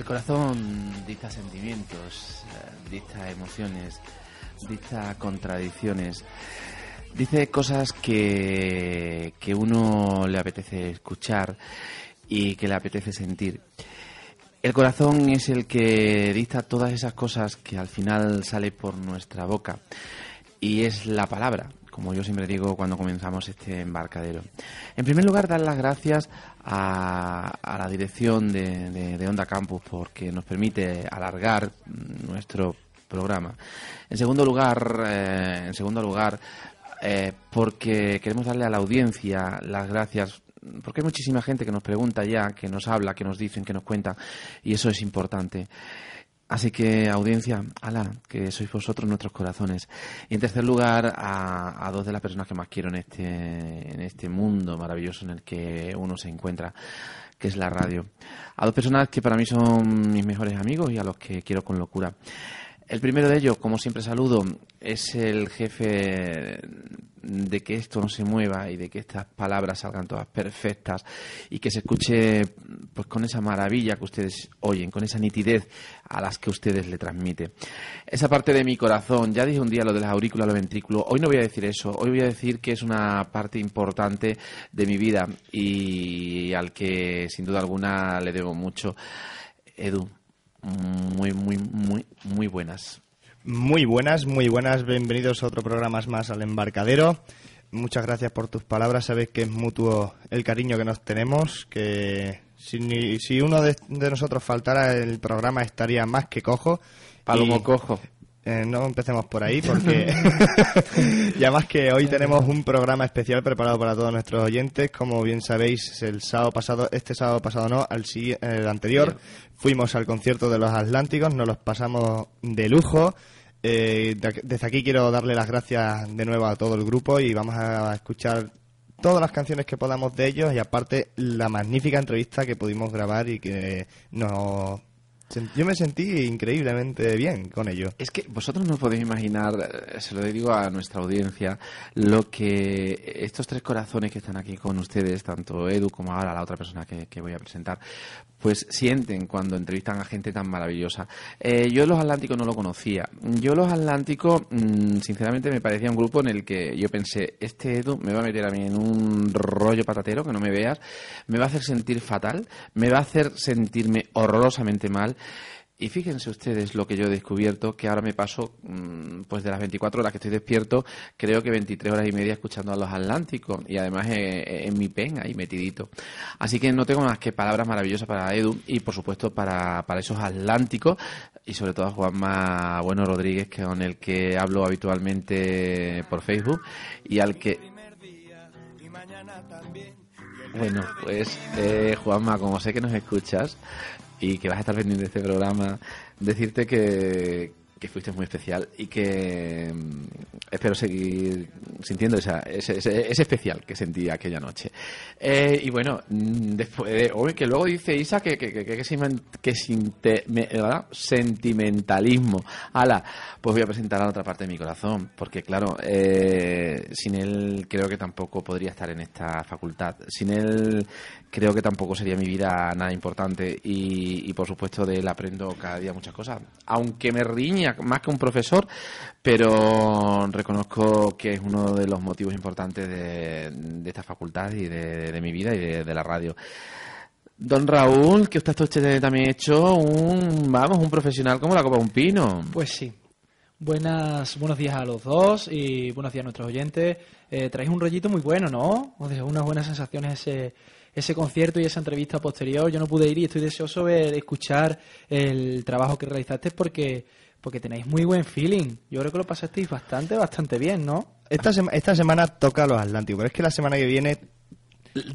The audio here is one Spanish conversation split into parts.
El corazón dicta sentimientos, eh, dicta emociones, dicta contradicciones, dice cosas que, que uno le apetece escuchar y que le apetece sentir. El corazón es el que dicta todas esas cosas que al final sale por nuestra boca y es la palabra, como yo siempre digo cuando comenzamos este embarcadero. En primer lugar, dar las gracias a, a la dirección de, de- de Onda Campus porque nos permite alargar nuestro programa. En segundo lugar, eh, en segundo lugar, eh, porque queremos darle a la audiencia las gracias porque hay muchísima gente que nos pregunta ya, que nos habla, que nos dicen, que nos cuenta, y eso es importante. Así que, audiencia, ala, que sois vosotros nuestros corazones. Y en tercer lugar, a, a dos de las personas que más quiero en este, en este mundo maravilloso en el que uno se encuentra, que es la radio. A dos personas que para mí son mis mejores amigos y a los que quiero con locura. El primero de ellos, como siempre saludo, es el jefe de que esto no se mueva y de que estas palabras salgan todas perfectas y que se escuche pues con esa maravilla que ustedes oyen, con esa nitidez a las que ustedes le transmite. Esa parte de mi corazón, ya dije un día lo de las aurículas, los ventrículos, hoy no voy a decir eso, hoy voy a decir que es una parte importante de mi vida y al que sin duda alguna le debo mucho. Edu, muy, muy, muy, muy buenas. Muy buenas, muy buenas. Bienvenidos a otro programa más al embarcadero. Muchas gracias por tus palabras. Sabes que es mutuo el cariño que nos tenemos. Que si, ni- si uno de, de nosotros faltara, el programa estaría más que cojo. Palomo Y, cojo. Eh, no empecemos por ahí porque y además que hoy tenemos un programa especial preparado para todos nuestros oyentes. Como bien sabéis, el sábado pasado, este sábado pasado no, al el anterior, fuimos al concierto de los Atlánticos, nos los pasamos de lujo. Eh, de- desde aquí quiero darle las gracias de nuevo a todo el grupo y vamos a escuchar todas las canciones que podamos de ellos y aparte la magnífica entrevista que pudimos grabar y que nos... Yo me sentí increíblemente bien con ello. Es que vosotros no podéis imaginar, eh, se lo digo a nuestra audiencia, lo que estos tres corazones que están aquí con ustedes, tanto Edu como ahora la otra persona que, que voy a presentar, pues sienten cuando entrevistan a gente tan maravillosa. Eh, yo los Atlánticos no lo conocía. Yo los Atlánticos, mm, sinceramente, me parecía un grupo en el que yo pensé, este Edu me va a meter a mí en un rollo patatero que no me veas, me va a hacer sentir fatal, me va a hacer sentirme horrorosamente mal. Y fíjense ustedes lo que yo he descubierto, que ahora me paso, mm, pues de las 24 horas que estoy despierto, creo que 23 horas y media escuchando a los Atlánticos y además eh, en mi pen ahí metidito. Así que no tengo más que palabras maravillosas para Edu y por supuesto para, para esos Atlánticos y sobre todo a Juanma Bueno Rodríguez, que con el que hablo habitualmente por Facebook y al que bueno, pues eh, Juanma, como sé que nos escuchas y que vas a estar pendiente este programa, decirte que, que fuiste muy especial y que mm, espero seguir sintiendo esa, ese, ese, ese especial que sentí aquella noche. Eh, y bueno, mm, después de hoy, que luego dice Isa que, que, que, que, sinte- me- sentimentalismo. Ala, pues voy a presentar a la otra parte de mi corazón, porque claro, eh, sin él creo que tampoco podría estar en esta facultad. Sin él creo que tampoco sería mi vida nada importante y por supuesto de él aprendo cada día muchas cosas. Aunque me riña más que un profesor, pero reconozco que es uno de los motivos importantes de, de esta facultad y de, mi vida y de, de la radio. Don Raúl, que usted usted también hecho un, vamos, un profesional como la copa de un pino. Pues sí. Buenas, buenos días a los dos y buenos días a nuestros oyentes. Eh, traéis un rollito muy bueno, ¿no? Os dejó unas buenas sensaciones ese, ese concierto y esa entrevista posterior. Yo no pude ir y estoy deseoso de escuchar el trabajo que realizaste porque, porque tenéis muy buen feeling. Yo creo que lo pasasteis bastante, bastante bien, ¿no? Esta, esta semana toca los Atlánticos, pero es que la semana que viene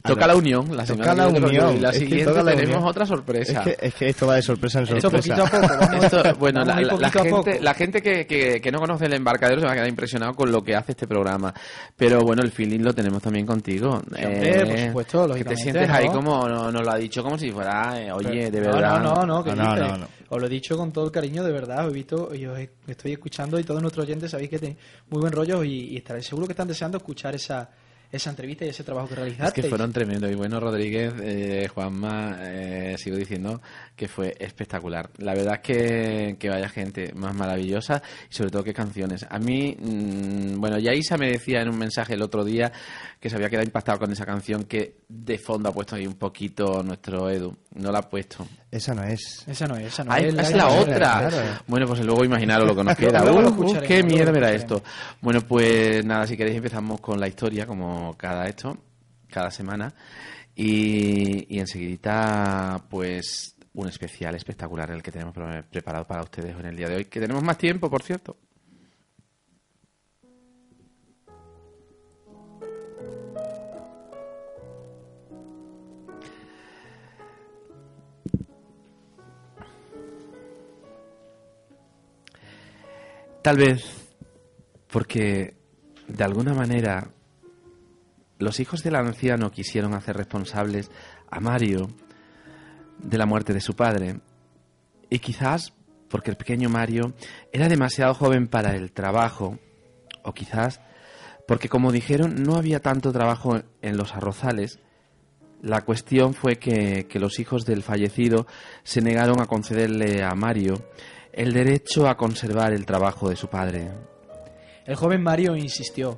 Toca la unión, la Toca semana la que unión, Y la es que siguiente toca la tenemos unión. otra sorpresa. Es que, es que esto va de sorpresa en Esto sorpresa. poquito a poco. Esto, bueno, la, a ir la- la poquito a gente, poco. la gente que, que- que no conoce el embarcadero se va a quedar impresionado con lo que hace este programa. Pero bueno, el feeling lo tenemos también contigo. Sí, hombre, por supuesto, Que te sientes ¿no? ahí como, no- nos lo ha dicho como si fuera, eh, oye, de verdad. No, no, no, ¿qué No, no, dices? no. Os lo he dicho con todo el cariño, de verdad. Os he visto y os estoy escuchando y todos nuestros oyentes sabéis que tenéis muy buen rollo y, y estaréis seguro que están deseando escuchar esa, esa entrevista y ese trabajo que Es realizaste. que fueron tremendos. Y bueno, Rodríguez, eh, Juanma, eh, sigo diciendo que fue espectacular. La verdad es que, que vaya gente más maravillosa y sobre todo qué canciones. A mí, mm, bueno, ya Isa me decía en un mensaje el otro día que se había quedado impactado con esa canción que de fondo ha puesto ahí un poquito nuestro Edu. No la ha puesto. Esa no es. Esa no es, esa no Ah, es. es la otra. otra. claro. Bueno, pues luego imaginaros lo que nos queda. Luego lo Uh, uh, escucharemos, qué luego lo miedo me da escucharemos. esto. Bueno, pues nada, si queréis empezamos con la historia, como cada esto, cada semana. Y, y enseguidita, pues, un especial espectacular el que tenemos pre- preparado para ustedes en el día de hoy. Que tenemos más tiempo, por cierto. Tal vez porque de alguna manera los hijos del anciano quisieron hacer responsables a Mario de la muerte de su padre. Y quizás porque el pequeño Mario era demasiado joven para el trabajo, o quizás porque, como dijeron, no había tanto trabajo en los arrozales. La cuestión fue que, que los hijos del fallecido se negaron a concederle a Mario el derecho a conservar el trabajo de su padre. El joven Mario insistió.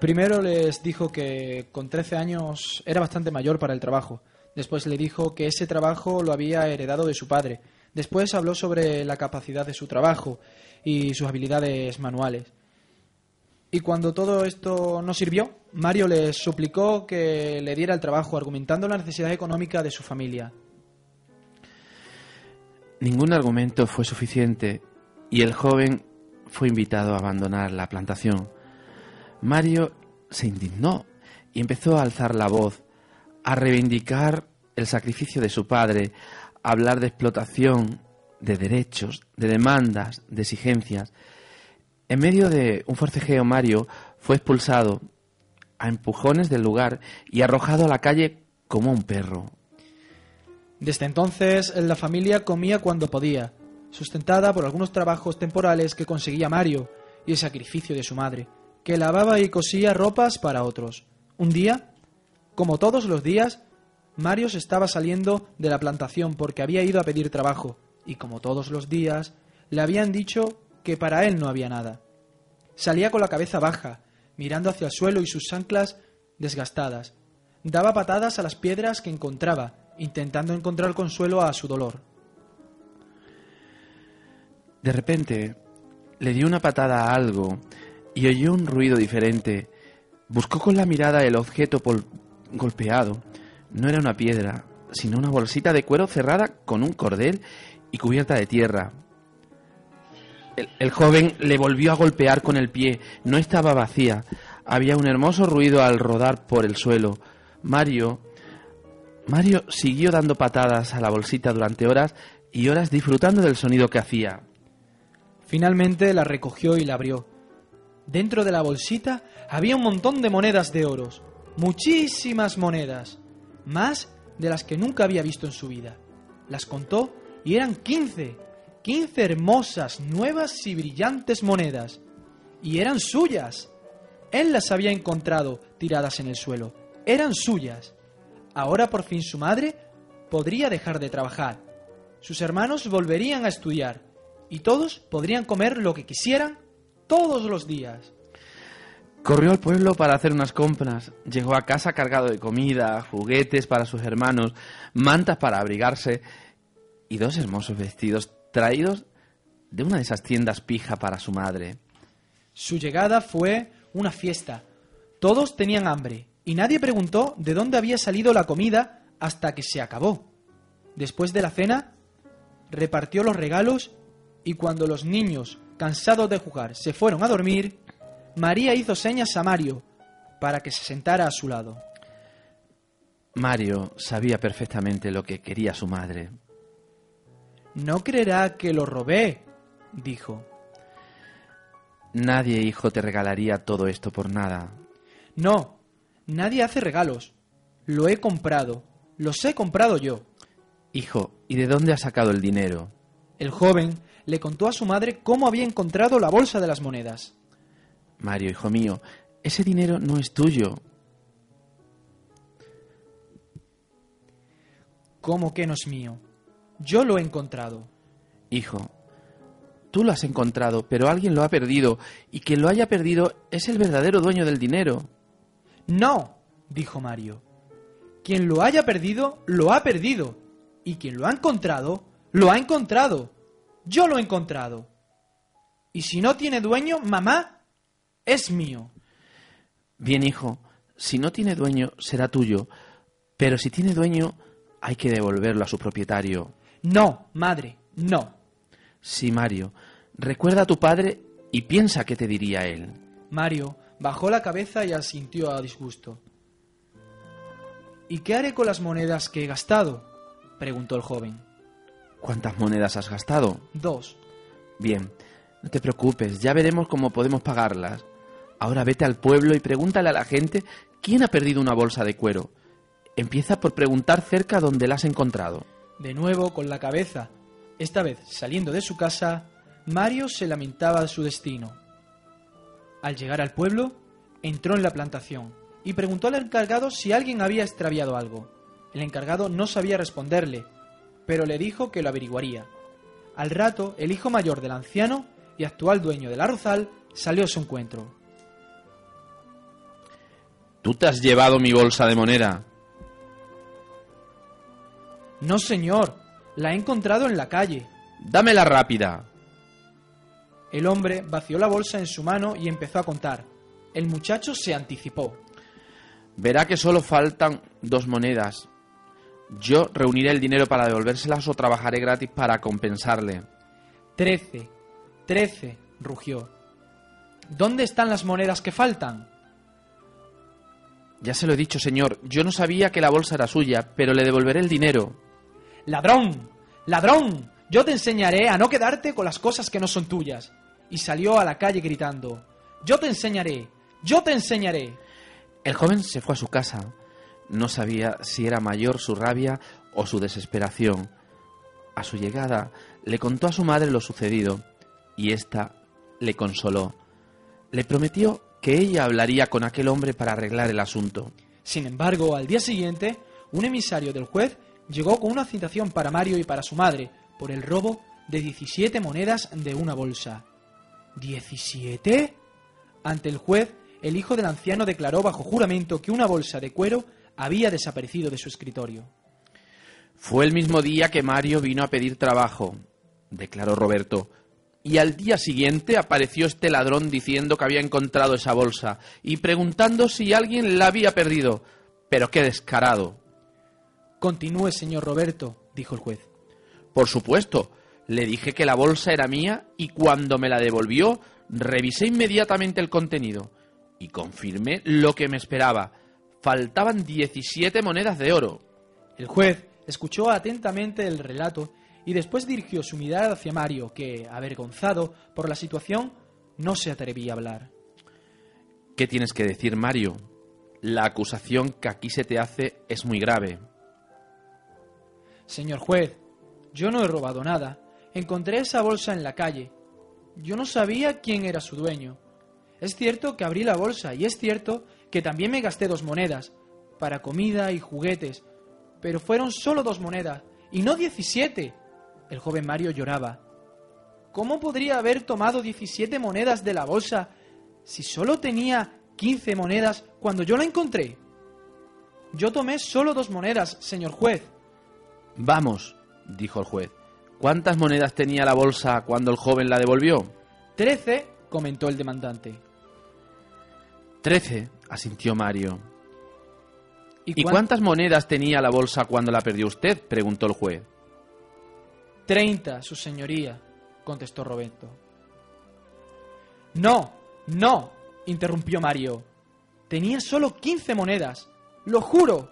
Primero les dijo que con 13 años era bastante mayor para el trabajo. Después le dijo que ese trabajo lo había heredado de su padre. Después habló sobre la capacidad de su trabajo y sus habilidades manuales. Y cuando todo esto no sirvió, Mario les suplicó que le diera el trabajo, argumentando la necesidad económica de su familia. Ningún argumento fue suficiente y el joven fue invitado a abandonar la plantación. Mario se indignó y empezó a alzar la voz, a reivindicar el sacrificio de su padre, a hablar de explotación, de derechos, de demandas, de exigencias. En medio de un forcejeo, Mario fue expulsado a empujones del lugar y arrojado a la calle como un perro. Desde entonces, la familia comía cuando podía, sustentada por algunos trabajos temporales que conseguía Mario y el sacrificio de su madre, que lavaba y cosía ropas para otros. Un día, como todos los días, Mario se estaba saliendo de la plantación porque había ido a pedir trabajo, y como todos los días, le habían dicho que para él no había nada. Salía con la cabeza baja, mirando hacia el suelo y sus anclas desgastadas. Daba patadas a las piedras que encontraba, intentando encontrar consuelo a su dolor. De repente le dio una patada a algo y oyó un ruido diferente. Buscó con la mirada el objeto golpeado. No era una piedra, sino una bolsita de cuero cerrada con un cordel y cubierta de tierra. El joven le volvió a golpear con el pie. No estaba vacía. Había un hermoso ruido al rodar por el suelo. Mario Mario siguió dando patadas a la bolsita durante horas y horas disfrutando del sonido que hacía. Finalmente la recogió y la abrió. Dentro de la bolsita había un montón de monedas de oros. Muchísimas monedas. Más de las que nunca había visto en su vida. Las contó y eran quince. Quince hermosas, nuevas y brillantes monedas. Y eran suyas. Él las había encontrado tiradas en el suelo. Eran suyas. Ahora por fin su madre podría dejar de trabajar. Sus hermanos volverían a estudiar y todos podrían comer lo que quisieran todos los días. Corrió al pueblo para hacer unas compras. Llegó a casa cargado de comida, juguetes para sus hermanos, mantas para abrigarse y dos hermosos vestidos traídos de una de esas tiendas pija para su madre. Su llegada fue una fiesta. Todos tenían hambre y nadie preguntó de dónde había salido la comida hasta que se acabó. Después de la cena, repartió los regalos y cuando los niños, cansados de jugar, se fueron a dormir, María hizo señas a Mario para que se sentara a su lado. Mario sabía perfectamente lo que quería su madre. No creerá que lo robé, dijo. Nadie, hijo, te regalaría todo esto por nada. No, nadie hace regalos. Lo he comprado. Los he comprado yo. Hijo, ¿y de dónde has sacado el dinero? El joven le contó a su madre cómo había encontrado la bolsa de las monedas. Mario, hijo mío, ese dinero no es tuyo. ¿Cómo que no es mío? Yo lo he encontrado. Hijo, tú lo has encontrado, pero alguien lo ha perdido, y quien lo haya perdido es el verdadero dueño del dinero. No, dijo Mario. Quien lo haya perdido, lo ha perdido. Y quien lo ha encontrado, lo ha encontrado. Yo lo he encontrado. Y si no tiene dueño, mamá, es mío. Bien, hijo, si no tiene dueño, será tuyo, pero si tiene dueño, hay que devolverlo a su propietario. No, madre, no. Sí, Mario, recuerda a tu padre y piensa qué te diría él. Mario bajó la cabeza y asintió a disgusto. ¿Y qué haré con las monedas que he gastado? preguntó el joven. ¿Cuántas monedas has gastado? Dos. Bien, no te preocupes, ya veremos cómo podemos pagarlas. Ahora vete al pueblo y pregúntale a la gente quién ha perdido una bolsa de cuero. Empieza por preguntar cerca donde la has encontrado. De nuevo con la cabeza, esta vez saliendo de su casa, Mario se lamentaba de su destino. Al llegar al pueblo, entró en la plantación y preguntó al encargado si alguien había extraviado algo. El encargado no sabía responderle, pero le dijo que lo averiguaría. Al rato, el hijo mayor del anciano y actual dueño del arrozal salió a su encuentro. Tú te has llevado mi bolsa de moneda. No, señor, la he encontrado en la calle. Dámela rápida. El hombre vació la bolsa en su mano y empezó a contar. El muchacho se anticipó. Verá que solo faltan dos monedas. Yo reuniré el dinero para devolvérselas o trabajaré gratis para compensarle. Trece, trece, rugió. ¿Dónde están las monedas que faltan? Ya se lo he dicho, señor. Yo no sabía que la bolsa era suya, pero le devolveré el dinero. ¡Ladrón! ¡Ladrón! Yo te enseñaré a no quedarte con las cosas que no son tuyas. Y salió a la calle gritando. Yo te enseñaré. Yo te enseñaré. El joven se fue a su casa. No sabía si era mayor su rabia o su desesperación. A su llegada le contó a su madre lo sucedido y ésta le consoló. Le prometió que ella hablaría con aquel hombre para arreglar el asunto. Sin embargo, al día siguiente, un emisario del juez llegó con una citación para Mario y para su madre por el robo de 17 monedas de una bolsa. ¿17? Ante el juez, el hijo del anciano declaró bajo juramento que una bolsa de cuero había desaparecido de su escritorio. Fue el mismo día que Mario vino a pedir trabajo, declaró Roberto. Y al día siguiente apareció este ladrón diciendo que había encontrado esa bolsa y preguntando si alguien la había perdido. Pero qué descarado. Continúe, señor Roberto, dijo el juez. Por supuesto. Le dije que la bolsa era mía y cuando me la devolvió, revisé inmediatamente el contenido y confirmé lo que me esperaba. Faltaban 17 monedas de oro. El juez escuchó atentamente el relato y después dirigió su mirada hacia Mario, que, avergonzado por la situación, no se atrevía a hablar. ¿Qué tienes que decir, Mario? La acusación que aquí se te hace es muy grave. Señor juez, yo no he robado nada. Encontré esa bolsa en la calle. Yo no sabía quién era su dueño. Es cierto que abrí la bolsa y es cierto que también me gasté dos monedas para comida y juguetes, pero fueron solo dos monedas y no diecisiete. El joven Mario lloraba. ¿Cómo podría haber tomado diecisiete monedas de la bolsa si solo tenía 15 monedas cuando yo la encontré. Yo tomé solo dos monedas, señor juez. Vamos, dijo el juez. ¿Cuántas monedas tenía la bolsa cuando el joven la devolvió? Trece, comentó el demandante. Trece, asintió Mario. ¿Y, cuán- cuántas monedas tenía la bolsa cuando la perdió usted? preguntó el juez. Treinta, su señoría, contestó Roberto. No, no, interrumpió Mario. Tenía solo quince monedas. Lo juro,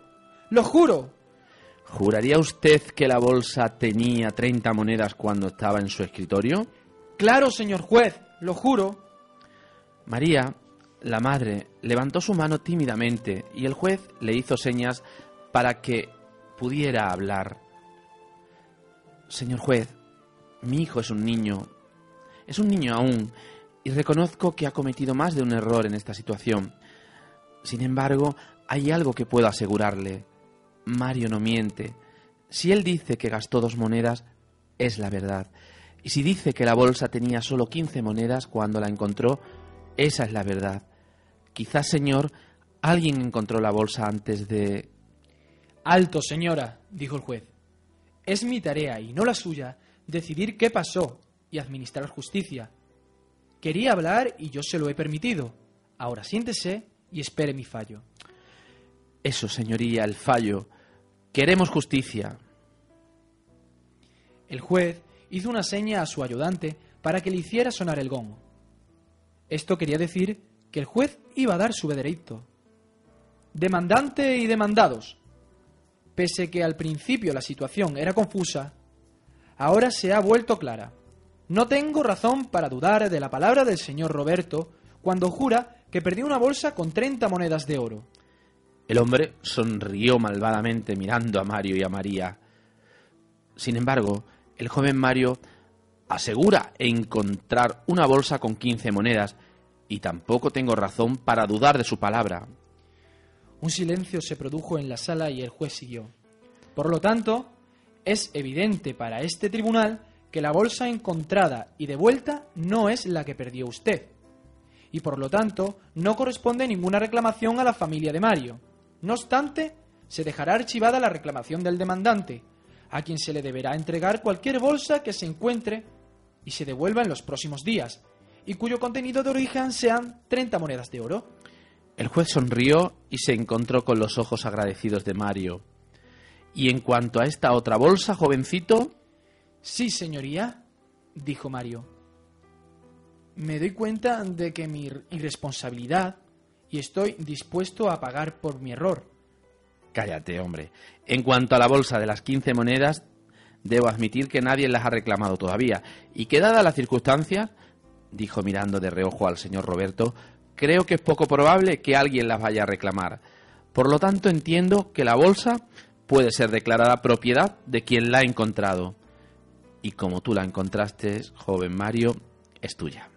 lo juro. ¿Juraría usted que la bolsa tenía 30 monedas cuando estaba en su escritorio? Claro, señor juez, lo juro. María, la madre, levantó su mano tímidamente y el juez le hizo señas para que pudiera hablar. Señor juez, mi hijo es un niño. Es un niño aún y reconozco que ha cometido más de un error en esta situación. Sin embargo, hay algo que puedo asegurarle. Mario no miente. Si él dice que gastó dos monedas, es la verdad. Y si dice que la bolsa tenía solo 15 monedas cuando la encontró, esa es la verdad. Quizás, señor, alguien encontró la bolsa antes de... Alto, señora, dijo el juez. Es mi tarea y no la suya decidir qué pasó y administrar justicia. Quería hablar y yo se lo he permitido. Ahora siéntese y espere mi fallo. Eso, señoría, el fallo. Queremos justicia. El juez hizo una seña a su ayudante para que le hiciera sonar el gong. Esto quería decir que el juez iba a dar su veredicto. Demandante y demandados. Pese que al principio la situación era confusa, ahora se ha vuelto clara. No tengo razón para dudar de la palabra del señor Roberto cuando jura que perdió una bolsa con 30 monedas de oro. El hombre sonrió malvadamente mirando a Mario y a María. Sin embargo, el joven Mario asegura encontrar una bolsa con 15 monedas y tampoco tengo razón para dudar de su palabra. Un silencio se produjo en la sala y el juez siguió. Por lo tanto, es evidente para este tribunal que la bolsa encontrada y devuelta no es la que perdió usted. Y por lo tanto, no corresponde ninguna reclamación a la familia de Mario. No obstante, se dejará archivada la reclamación del demandante, a quien se le deberá entregar cualquier bolsa que se encuentre y se devuelva en los próximos días, y cuyo contenido de origen sean 30 monedas de oro. El juez sonrió y se encontró con los ojos agradecidos de Mario. Y en cuanto a esta otra bolsa, jovencito, Sí, señoría, dijo Mario. Me doy cuenta de que mi irresponsabilidad y estoy dispuesto a pagar por mi error. cállate, hombre. En cuanto a la bolsa de las 15 monedas, debo admitir que nadie las ha reclamado todavía, y que dadas las circunstancias, dijo mirando de reojo al señor Roberto, creo que es poco probable que alguien las vaya a reclamar. Por lo tanto, entiendo que la bolsa puede ser declarada propiedad de quien la ha encontrado. Y como tú la encontraste, joven Mario, es tuya.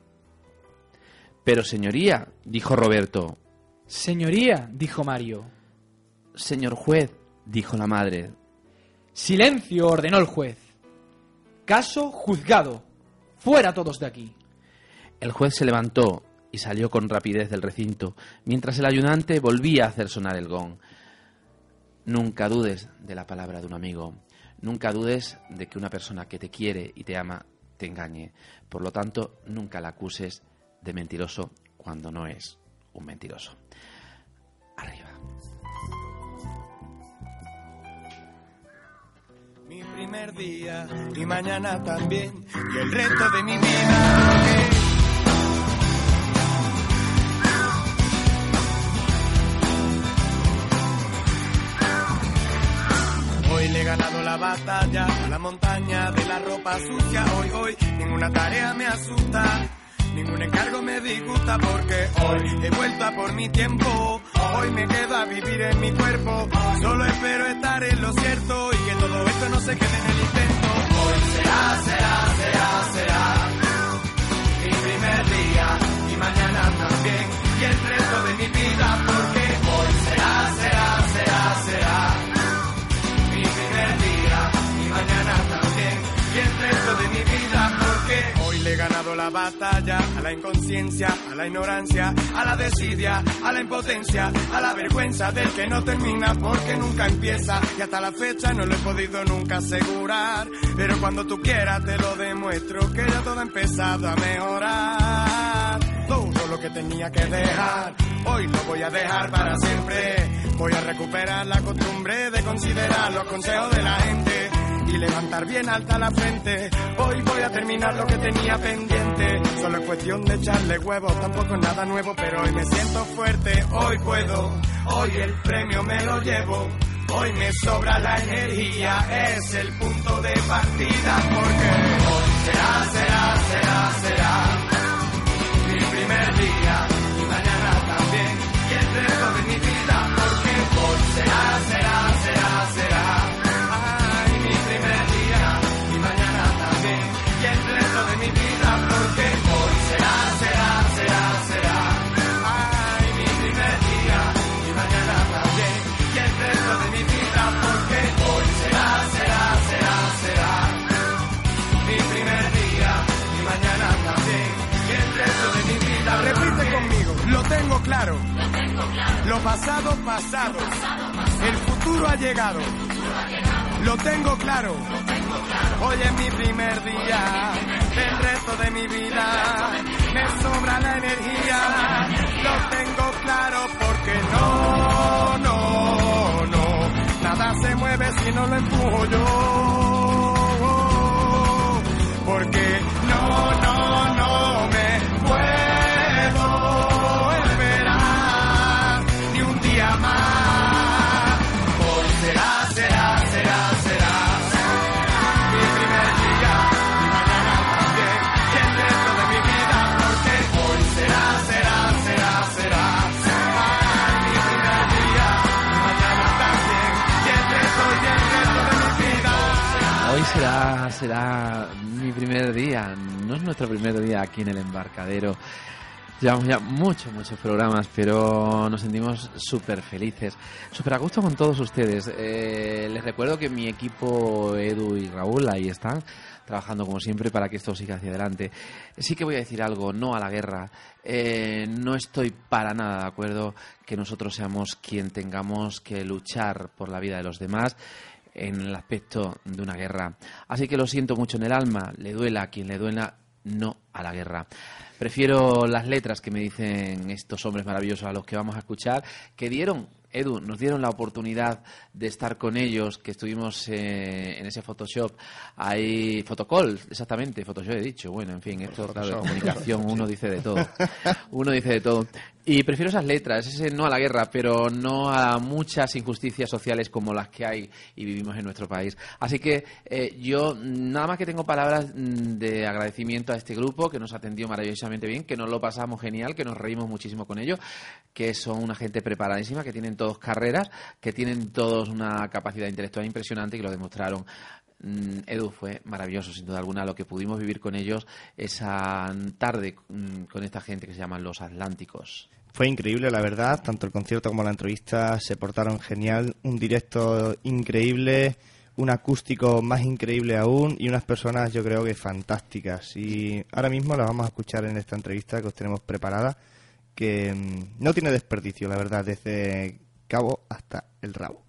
Pero, señoría, dijo Roberto. Señoría, dijo Mario. Señor juez, dijo la madre. Silencio, ordenó el juez. Caso juzgado. Fuera todos de aquí. El juez se levantó y salió con rapidez del recinto, mientras el ayudante volvía a hacer sonar el gong. Nunca dudes de la palabra de un amigo. Nunca dudes de que una persona que te quiere y te ama te engañe. Por lo tanto, nunca la acuses de mentiroso cuando no es un mentiroso. Arriba. Mi primer día y mañana también y el resto de mi vida. Hoy le he ganado la batalla a la montaña de la ropa sucia. Hoy, hoy, ninguna tarea me asusta. Ningún encargo me disgusta porque hoy he vuelto a por mi tiempo. Hoy me queda vivir en mi cuerpo. Solo espero estar en lo cierto y que todo esto no se quede en el intento. Hoy será, será, será, será. Mi primer día y mañana también. Y el resto de mi vida porque hoy será, será, la batalla a la inconsciencia, a la ignorancia, a la desidia, a la impotencia, a la vergüenza del que no termina porque nunca empieza. Y hasta la fecha no lo he podido nunca asegurar. Pero cuando tú quieras te lo demuestro que ya todo ha empezado a mejorar. Todo lo que tenía que dejar, hoy lo voy a dejar para siempre. Voy a recuperar la costumbre de considerar los consejos de la gente y levantar bien alta la frente. Hoy voy a terminar lo que tenía pendiente. Solo es cuestión de echarle huevos, tampoco es nada nuevo, pero hoy me siento fuerte. Hoy puedo, hoy el premio me lo llevo. Hoy me sobra la energía, es el punto de partida porque hoy será, será, será, será lo tengo claro. Lo pasado pasado. El futuro ha llegado. Lo tengo claro. Hoy es mi primer día el resto de mi vida. me sobra la energía. Lo tengo claro porque no no no. Nada se mueve si no lo empujo yo será, mi primer día, no es nuestro primer día aquí en el embarcadero. Llevamos ya muchos, muchos programas, pero nos sentimos súper felices, súper a gusto con todos ustedes. Eh, les recuerdo que mi equipo Edu y Raúl ahí están, trabajando como siempre para que esto siga hacia adelante. Sí que voy a decir algo, no a la guerra. Eh, no estoy para nada de acuerdo que nosotros seamos quien tengamos que luchar por la vida de los demás en el aspecto de una guerra. Así que lo siento mucho en el alma, le duela a quien le duela, no a la guerra. Prefiero las letras que me dicen estos hombres maravillosos a los que vamos a escuchar, que dieron, Edu, nos dieron la oportunidad de estar con ellos, que estuvimos eh, en ese Photoshop, ahí, Photocall, exactamente, Photoshop he dicho, bueno, en fin, esto claro, de comunicación, uno dice de todo, uno dice de todo. Y prefiero esas letras, ese no a la guerra, pero no a muchas injusticias sociales como las que hay y vivimos en nuestro país. Así que eh, yo nada más que tengo palabras mm, de agradecimiento a este grupo que nos atendió maravillosamente bien, que nos lo pasamos genial, que nos reímos muchísimo con ellos, que son una gente preparadísima, que tienen todos carreras, que tienen todos una capacidad intelectual impresionante y que lo demostraron. Mm, Edu fue maravilloso, sin duda alguna, lo que pudimos vivir con ellos esa tarde mm, con esta gente que se llaman los Atlánticos. Fue increíble, la verdad. Tanto el concierto como la entrevista se portaron genial. Un directo increíble, un acústico más increíble aún y unas personas, yo creo que fantásticas. Y ahora mismo las vamos a escuchar en esta entrevista que os tenemos preparada, que mm, no tiene desperdicio, la verdad, desde cabo hasta el rabo.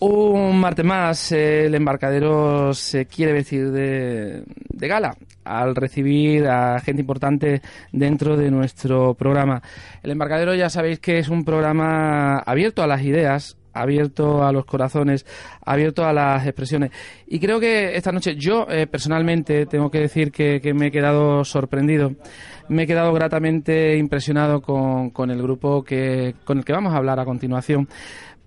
Un martes más, el embarcadero se quiere vestir de, de, gala al recibir a gente importante dentro de nuestro programa. El embarcadero ya sabéis que es un programa abierto a las ideas, abierto a los corazones, abierto a las expresiones. Y creo que esta noche yo eh, personalmente tengo que decir que, me he quedado sorprendido, me he quedado gratamente impresionado con, con el grupo que, con el que vamos a hablar a continuación.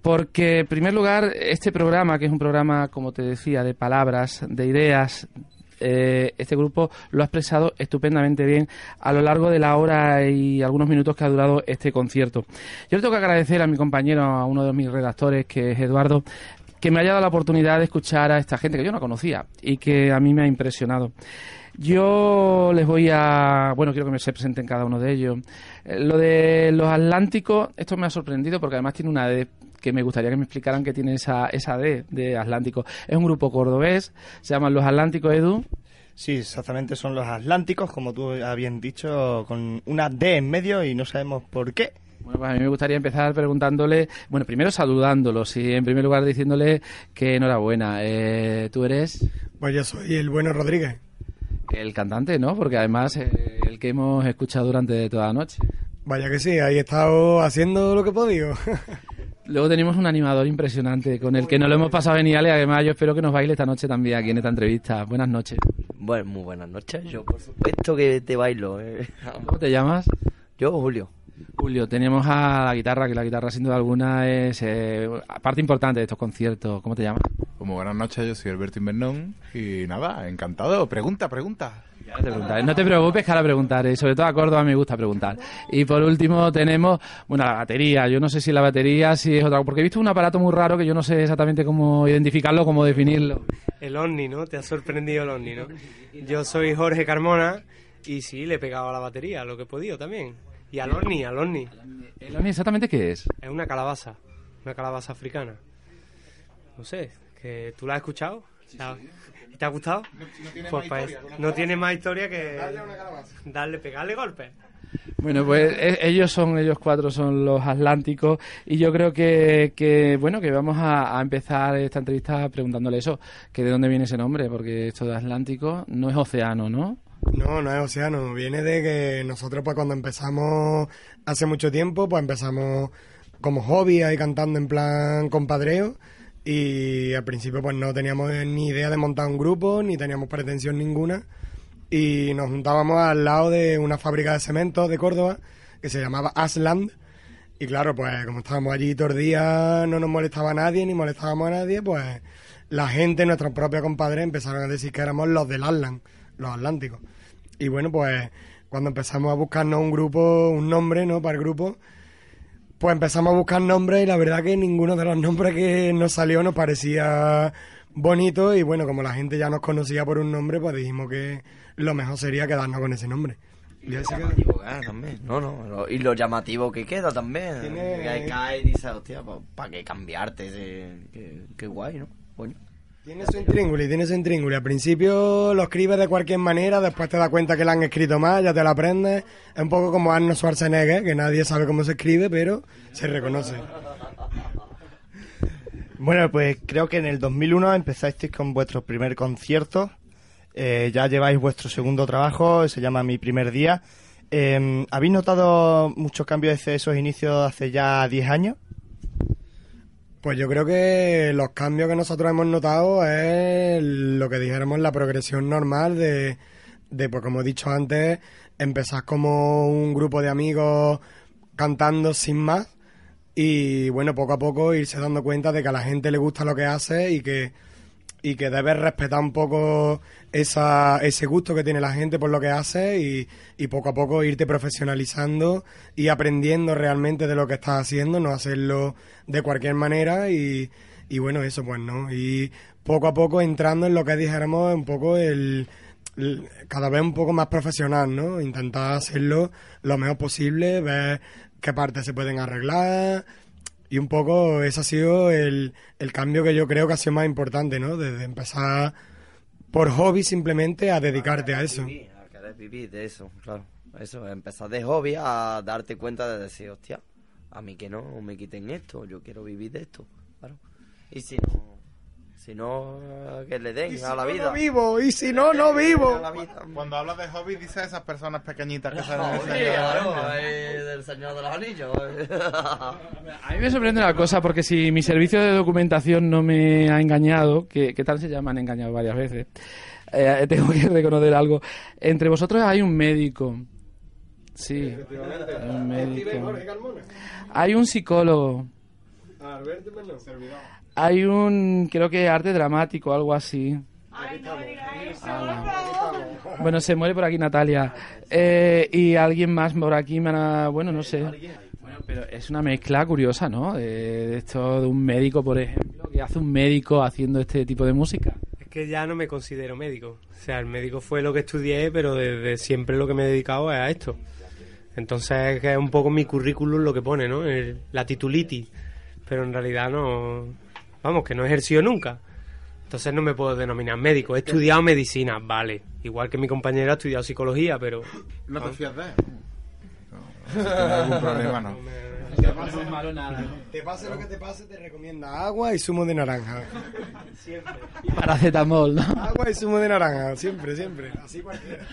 Porque, en primer lugar, este programa, que es un programa, como te decía, de palabras, de ideas, eh, este grupo lo ha expresado estupendamente bien a lo largo de la hora y algunos minutos que ha durado este concierto. Yo le tengo que agradecer a mi compañero, a uno de mis redactores, que es Eduardo, que me haya dado la oportunidad de escuchar a esta gente que yo no conocía y que a mí me ha impresionado. Yo les voy a. Bueno, quiero que me se presenten cada uno de ellos. Eh, lo de los Atlánticos, esto me ha sorprendido porque además tiene una D que me gustaría que me explicaran que tiene esa, esa D de Atlántico. Es un grupo cordobés, se llaman Los Atlánticos Edu. Sí, exactamente, son los Atlánticos, como tú habías dicho, con una D en medio y no sabemos por qué. Bueno, pues a mí me gustaría empezar preguntándole, bueno, primero saludándolos y en primer lugar diciéndole que enhorabuena. Eh, ¿Tú eres? Pues yo soy el bueno Rodríguez. El cantante, ¿no? Porque además eh, el que hemos escuchado durante toda la noche. Vaya que sí, ahí he estado haciendo lo que he podido. Luego tenemos un animador impresionante con el que nos lo hemos pasado genial y además yo espero que nos baile esta noche también aquí en esta entrevista. Buenas noches. Bueno, muy buenas noches. Yo, por supuesto, que te bailo. eh. ¿Cómo te llamas? Yo, Julio. Julio, tenemos a la guitarra, que la guitarra sin duda alguna es eh, parte importante de estos conciertos. ¿Cómo te llamas? Pues muy buenas noches, yo soy Alberto Invernón y nada, encantado. Pregunta, pregunta. Ya te preguntaré. No te preocupes que ahora preguntaré. Sobre todo a Córdoba me gusta preguntar. Y por último tenemos, bueno, la batería. Yo no sé si la batería si es otra, porque he visto un aparato muy raro que yo no sé exactamente cómo identificarlo, cómo definirlo. El Omni, ¿no? Te ha sorprendido el Omni, ¿no? Yo soy Jorge Carmona y sí, le he pegado a la batería, lo que he podido también. Y al Omni, al Omni. ¿El Omni exactamente qué es? Es una calabaza, una calabaza africana. No sé, que tú la has escuchado. ¿Te ¿Te ha gustado? Pues pa- no tiene más historia que darle, pegarle golpes. Bueno, pues e- ellos son, ellos cuatro son los Atlánticos y yo creo que, que bueno, que vamos a, a empezar esta entrevista preguntándole eso, que de dónde viene ese nombre, porque esto de Atlántico no es océano, ¿no? No, no es océano. Viene de que nosotros, pues cuando empezamos hace mucho tiempo, pues empezamos como hobby ahí cantando en plan compadreo. Y al principio, pues no teníamos ni idea de montar un grupo, ni teníamos pretensión ninguna. Y nos juntábamos al lado de una fábrica de cemento de Córdoba que se llamaba Asland. Y claro, pues como estábamos allí todos días, no nos molestaba a nadie, ni molestábamos a nadie, pues la gente, nuestros propios compadres, empezaron a decir que éramos los del Aslan, los Atlánticos. Y bueno, pues cuando empezamos a buscarnos un grupo, un nombre, ¿no? Para el grupo, pues empezamos a buscar nombres y la verdad que ninguno de los nombres que nos salió nos parecía bonito y bueno, como la gente ya nos conocía por un nombre, pues dijimos que lo mejor sería quedarnos con ese nombre. Y ah, también. No, no. lo- Y lo llamativo que queda también. Tiene- Que ahí cae y dices, hostia, ¿para qué cambiarte? ese- Qué, qué guay, ¿no? Coño. Tiene su intríngulis, tiene su intríngulis. Al principio lo escribes de cualquier manera, después te das cuenta que lo han escrito mal, ya te lo aprendes. Es un poco como Arnold Schwarzenegger, que nadie sabe cómo se escribe, pero se reconoce. Bueno, pues creo que en el 2001 empezasteis con vuestro primer concierto. Eh, ya lleváis vuestro segundo trabajo, se llama Mi Primer Día. Eh, ¿Habéis notado muchos cambios desde esos inicios hace ya 10 años? Pues yo creo que los cambios que nosotros hemos notado es lo que dijéramos la progresión normal de, de pues como he dicho antes, empezar como un grupo de amigos cantando sin más y bueno, poco a poco irse dando cuenta de que a la gente le gusta lo que hace y que y que debes respetar un poco esa, ese gusto que tiene la gente por lo que hace y, y poco a poco irte profesionalizando y aprendiendo realmente de lo que estás haciendo, no hacerlo de cualquier manera y, y bueno, eso pues no. Y poco a poco entrando en lo que dijéramos un poco el- cada vez un poco más profesional, ¿no? Intentar hacerlo lo mejor posible, ver qué partes se pueden arreglar, y un poco ese ha sido el, el cambio que yo creo que ha sido más importante, ¿no? Desde empezar por hobby simplemente a dedicarte a eso. Vivir, a querer vivir de eso, claro. Eso, empezar de hobby a darte cuenta de decir, hostia, a mí que no me quiten esto, yo quiero vivir de esto, claro. Y si no, si no, que le den si a la no, vida. no vivo, y si no, no vivo. La. Cuando hablas de hobby, dices a esas personas pequeñitas que han sí, claro, eh, del Señor de los Anillos. A mí me sorprende una cosa, porque si mi servicio de documentación no me ha engañado, que, que tal se llaman engañado varias veces, eh, tengo que reconocer algo. Entre vosotros hay un médico. Sí, hay un médico. Hay un psicólogo. Hay un, creo que arte dramático, algo así. Ala. Bueno, se muere por aquí Natalia. Eh, y alguien más por aquí, me ha- bueno, no sé. Bueno, pero es una mezcla curiosa, ¿no? De, de esto de un médico, por ejemplo, que hace un médico haciendo este tipo de música. Es que ya no me considero médico. O sea, el médico fue lo que estudié, pero desde siempre lo que me he dedicado es a esto. Entonces, que es un poco mi currículum lo que pone, ¿no? El- la titulitis. Pero en realidad no. Vamos, que no he ejercido nunca. Entonces no me puedo denominar médico. He estudiado medicina, vale. Igual que mi compañero ha estudiado psicología, pero... ¿No te fías de él? No, si tienes algún problema, no. Te pase lo que te pase, te recomienda agua y zumo de naranja. Siempre. Paracetamol, ¿no? Agua y zumo de naranja, siempre, siempre. Así cualquiera.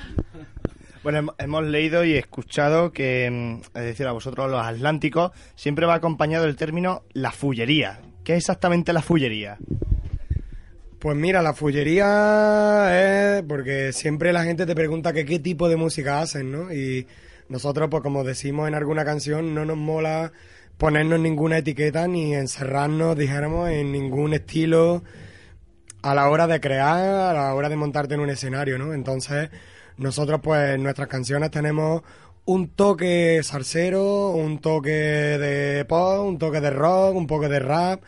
Bueno, hem- hemos leído y escuchado que, mm, es decir, a vosotros los atlánticos, siempre va acompañado el término la fullería. ¿Qué es exactamente la fullería? Pues mira, la fullería es porque siempre la gente te pregunta que qué tipo de música hacen, ¿no? Y nosotros, pues como decimos en alguna canción, no nos mola ponernos ninguna etiqueta ni encerrarnos, dijéramos, en ningún estilo a la hora de crear, a la hora de montarte en un escenario, ¿no? Entonces, nosotros, pues, en nuestras canciones tenemos un toque salsero, un toque de pop, un toque de rock, un poco de rap,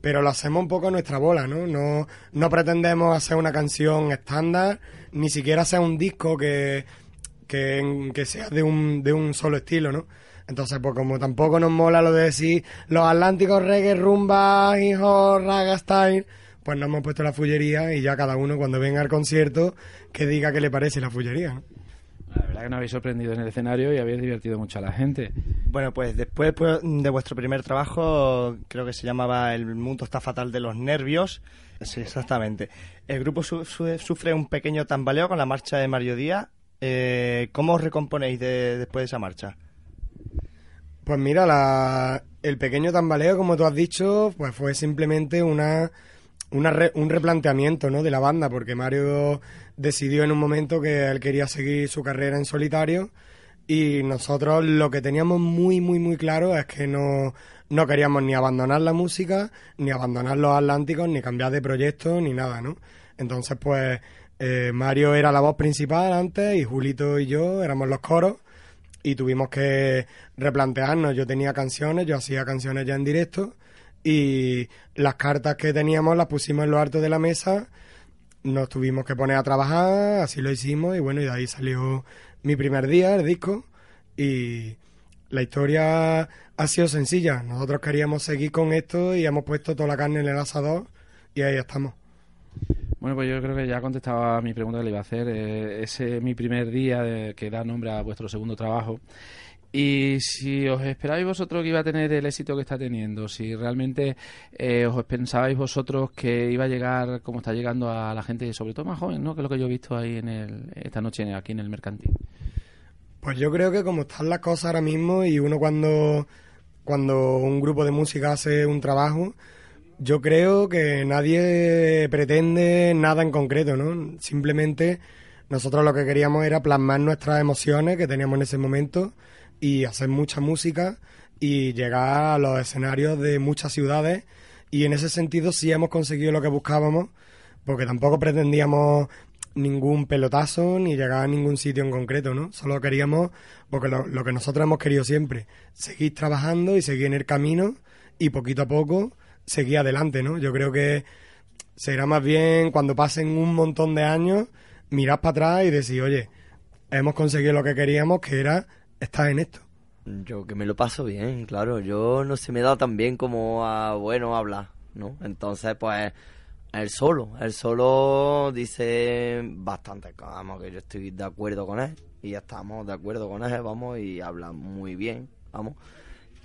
pero lo hacemos un poco a nuestra bola, ¿no? No, no pretendemos hacer una canción estándar, ni siquiera hacer un disco que, que, que sea de un, de un solo estilo, ¿no? Entonces, pues como tampoco nos mola lo de decir los atlánticos reggae, rumba, hijo, raga style, pues nos hemos puesto la fullería y ya cada uno cuando venga al concierto que diga qué le parece la fullería, ¿no? La verdad que nos habéis sorprendido en el escenario y habéis divertido mucho a la gente. Bueno, pues después pues, de vuestro primer trabajo, creo que se llamaba El mundo está fatal de los nervios. Sí, exactamente. El grupo su- su- sufre un pequeño tambaleo con la marcha de Mario Díaz. Eh, ¿Cómo os recomponéis de- después de esa marcha? Pues mira, la, el pequeño tambaleo, como tú has dicho, pues fue simplemente una, una re- un replanteamiento ¿no? de la banda, porque Mario decidió en un momento que él quería seguir su carrera en solitario y nosotros lo que teníamos muy, muy, muy claro es que no, no queríamos ni abandonar la música, ni abandonar los Atlánticos, ni cambiar de proyecto, ni nada, ¿no? Entonces, pues, eh, Mario era la voz principal antes y Julito y yo éramos los coros y tuvimos que replantearnos. Yo tenía canciones, yo hacía canciones ya en directo y las cartas que teníamos las pusimos en lo alto de la mesa, nos tuvimos que poner a trabajar, así lo hicimos y bueno, y de ahí salió mi primer día, el disco, y la historia ha sido sencilla. Nosotros queríamos seguir con esto y hemos puesto toda la carne en el asador y ahí estamos. Bueno, pues yo creo que ya contestaba mi pregunta que le iba a hacer. Eh, ese es mi primer día que da nombre a vuestro segundo trabajo. Y si os esperabais vosotros que iba a tener el éxito que está teniendo, si realmente eh, os pensabais vosotros que iba a llegar como está llegando a la gente, sobre todo más joven, ¿no? Que es lo que yo he visto ahí en el, esta noche aquí en el mercantil. Pues yo creo que como están las cosas ahora mismo y uno cuando, cuando un grupo de música hace un trabajo, yo creo que nadie pretende nada en concreto, ¿no? Simplemente nosotros lo que queríamos era plasmar nuestras emociones que teníamos en ese momento y hacer mucha música y llegar a los escenarios de muchas ciudades y en ese sentido sí hemos conseguido lo que buscábamos porque tampoco pretendíamos ningún pelotazo ni llegar a ningún sitio en concreto, ¿no? Solo queríamos, porque lo, que nosotros hemos querido siempre, seguir trabajando y seguir en el camino y poquito a poco seguir adelante, ¿no? Yo creo que será más bien cuando pasen un montón de años, mirar para atrás y decir, oye, hemos conseguido lo que queríamos, que era estar en esto. Yo que me lo paso bien, claro. Yo no se me da tan bien como a, bueno, hablar, ¿no? Entonces, pues, él solo, él solo dice bastante, vamos, que yo estoy de acuerdo con él y ya estamos de acuerdo con él, vamos, y habla muy bien, vamos.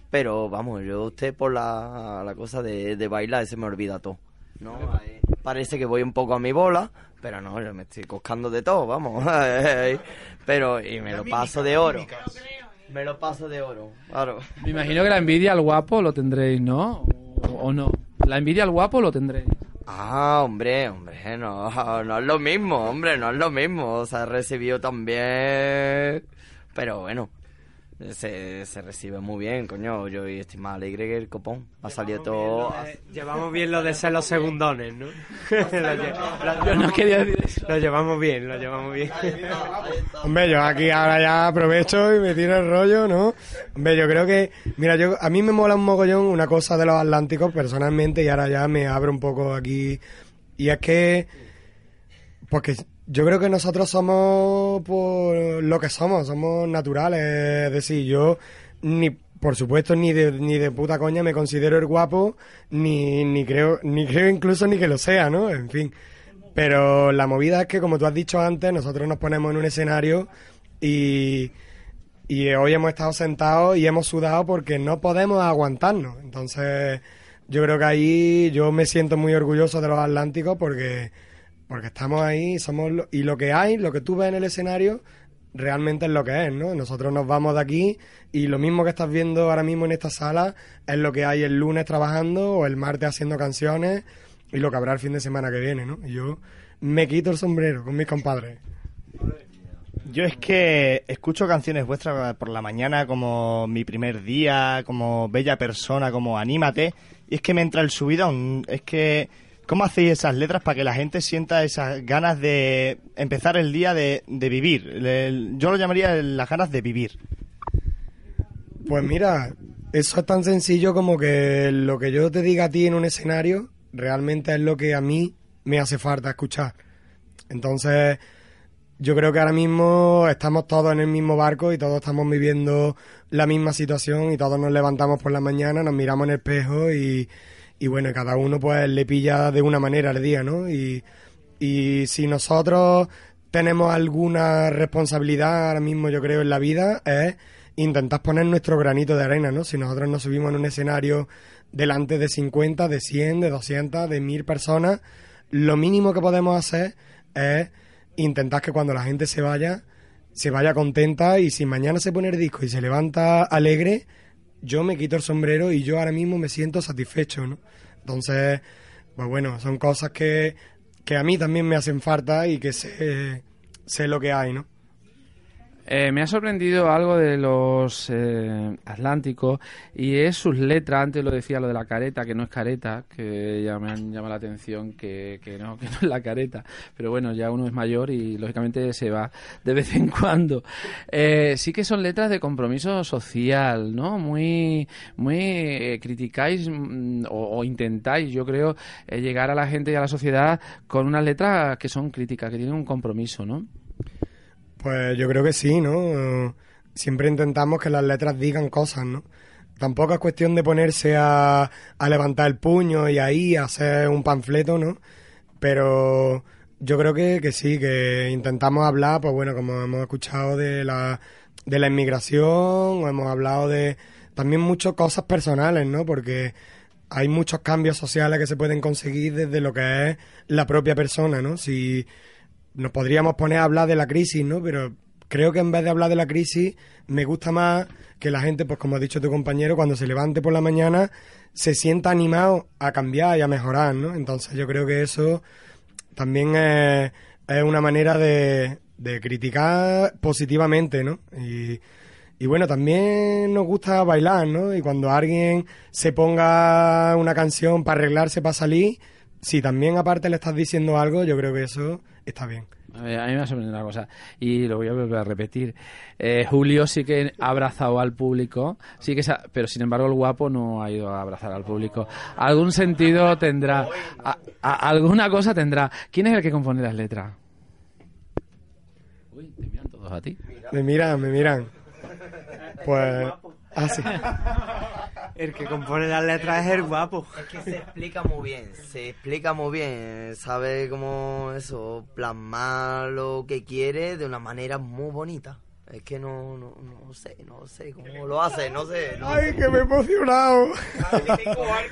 Pero, vamos, yo usted por la, la cosa de, de bailar se me olvida todo, ¿no? Ahí parece que voy un poco a mi bola, pero no, yo me estoy coscando de todo, vamos. pero, y me lo paso de oro. Me lo paso de oro, claro. Me imagino que la envidia al guapo lo tendréis, ¿no? ¿O, o no? La envidia al guapo lo tendréis. Ah, hombre, hombre, no, no es lo mismo, hombre, no es lo mismo. O sea, recibió también. Pero bueno, se, se recibe muy bien, coño. Yo estoy más alegre que el copón. Ha salido todo. Llevamos bien lo de ser los segundones, ¿no? lo, lle- lo- Yo no quería decir eso. lo llevamos bien, lo llevamos bien. Hombre, yo aquí ahora ya aprovecho y me tiro el rollo, ¿no? Hombre, yo creo que, mira, yo a mí me mola un mogollón una cosa de los Atlánticos personalmente y ahora ya me abro un poco aquí y es que, porque yo creo que nosotros somos por lo que somos, somos naturales, es decir, yo ni por supuesto, ni de, ni de puta coña me considero el guapo, ni, ni creo, ni creo incluso ni que lo sea, ¿no? En fin. Pero la movida es que, como tú has dicho antes, nosotros nos ponemos en un escenario y, y hoy hemos estado sentados y hemos sudado porque no podemos aguantarnos. Entonces, yo creo que ahí yo me siento muy orgulloso de los Atlánticos porque, porque estamos ahí somos lo- y lo que hay, lo que tú ves en el escenario, realmente es lo que es, ¿no? Nosotros nos vamos de aquí y lo mismo que estás viendo ahora mismo en esta sala es lo que hay el lunes trabajando o el martes haciendo canciones y lo que habrá el fin de semana que viene, ¿no? Y yo me quito el sombrero con mis compadres. Yo es que escucho canciones vuestras por la mañana como Mi primer día, como Bella persona, como Anímate, y es que me entra el subidón. Es que, ¿cómo hacéis esas letras para que la gente sienta esas ganas de empezar el día de, de vivir? Yo lo llamaría las ganas de vivir. Pues mira, eso es tan sencillo como que lo que yo te diga a ti en un escenario realmente es lo que a mí me hace falta escuchar. Entonces, yo creo que ahora mismo estamos todos en el mismo barco y todos estamos viviendo la misma situación y todos nos levantamos por la mañana, nos miramos en el espejo y, y bueno, cada uno pues le pilla de una manera el día, ¿no? Y, y si nosotros tenemos alguna responsabilidad ahora mismo, yo creo, en la vida, es intentar poner nuestro granito de arena, ¿no? Si nosotros nos subimos en un escenario delante de 50, de 100, de 200, de 1000 personas, lo mínimo que podemos hacer es intentar que cuando la gente se vaya, se vaya contenta y si mañana se pone el disco y se levanta alegre, yo me quito el sombrero y yo ahora mismo me siento satisfecho, ¿no? Entonces, pues bueno, son cosas que, que a mí también me hacen falta y que sé, sé lo que hay, ¿no? Eh, me ha sorprendido algo de los eh, Atlánticos y es sus letras. Antes lo decía lo de la careta, que no es careta, que ya me han llamado la atención que, que no, que no es la careta. Pero bueno, ya uno es mayor y lógicamente se va de vez en cuando. Eh, sí que son letras de compromiso social, ¿no? Muy, muy eh, criticáis mm, o, o intentáis, yo creo, eh, llegar a la gente y a la sociedad con unas letras que son críticas, que tienen un compromiso, ¿no? Pues yo creo que sí, ¿no? Siempre intentamos que las letras digan cosas, ¿no? Tampoco es cuestión de ponerse a, a levantar el puño y ahí hacer un panfleto, ¿no? Pero yo creo que, que sí, que intentamos hablar, pues bueno, como hemos escuchado de la, de la inmigración, o hemos hablado de también muchas cosas personales, ¿no? Porque hay muchos cambios sociales que se pueden conseguir desde lo que es la propia persona, ¿no? Si nos podríamos poner a hablar de la crisis, ¿no? Pero creo que en vez de hablar de la crisis, me gusta más que la gente, pues como ha dicho tu compañero, cuando se levante por la mañana, se sienta animado a cambiar y a mejorar, ¿no? Entonces yo creo que eso también es, una manera de, de criticar positivamente, ¿no? Y, y bueno, también nos gusta bailar, ¿no? Y cuando alguien se ponga una canción para arreglarse, para salir, si también aparte le estás diciendo algo, yo creo que eso está bien. A mí me ha sorprendido una cosa y lo voy a volver a repetir. Eh, Julio sí que ha abrazado al público, sí que ha- pero sin embargo el guapo no ha ido a abrazar al público. Algún sentido tendrá, a- a- alguna cosa tendrá. ¿Quién es el que compone las letras? Uy, te miran todos a ti. Me miran, me miran. Pues así. El que compone las letras es el guapo. Es que se explica muy bien, se explica muy bien, sabe cómo eso, plasmar lo que quiere de una manera muy bonita. Es que no, no, no sé, no sé cómo lo hace, no sé. no Ay, sé. que me he emocionado.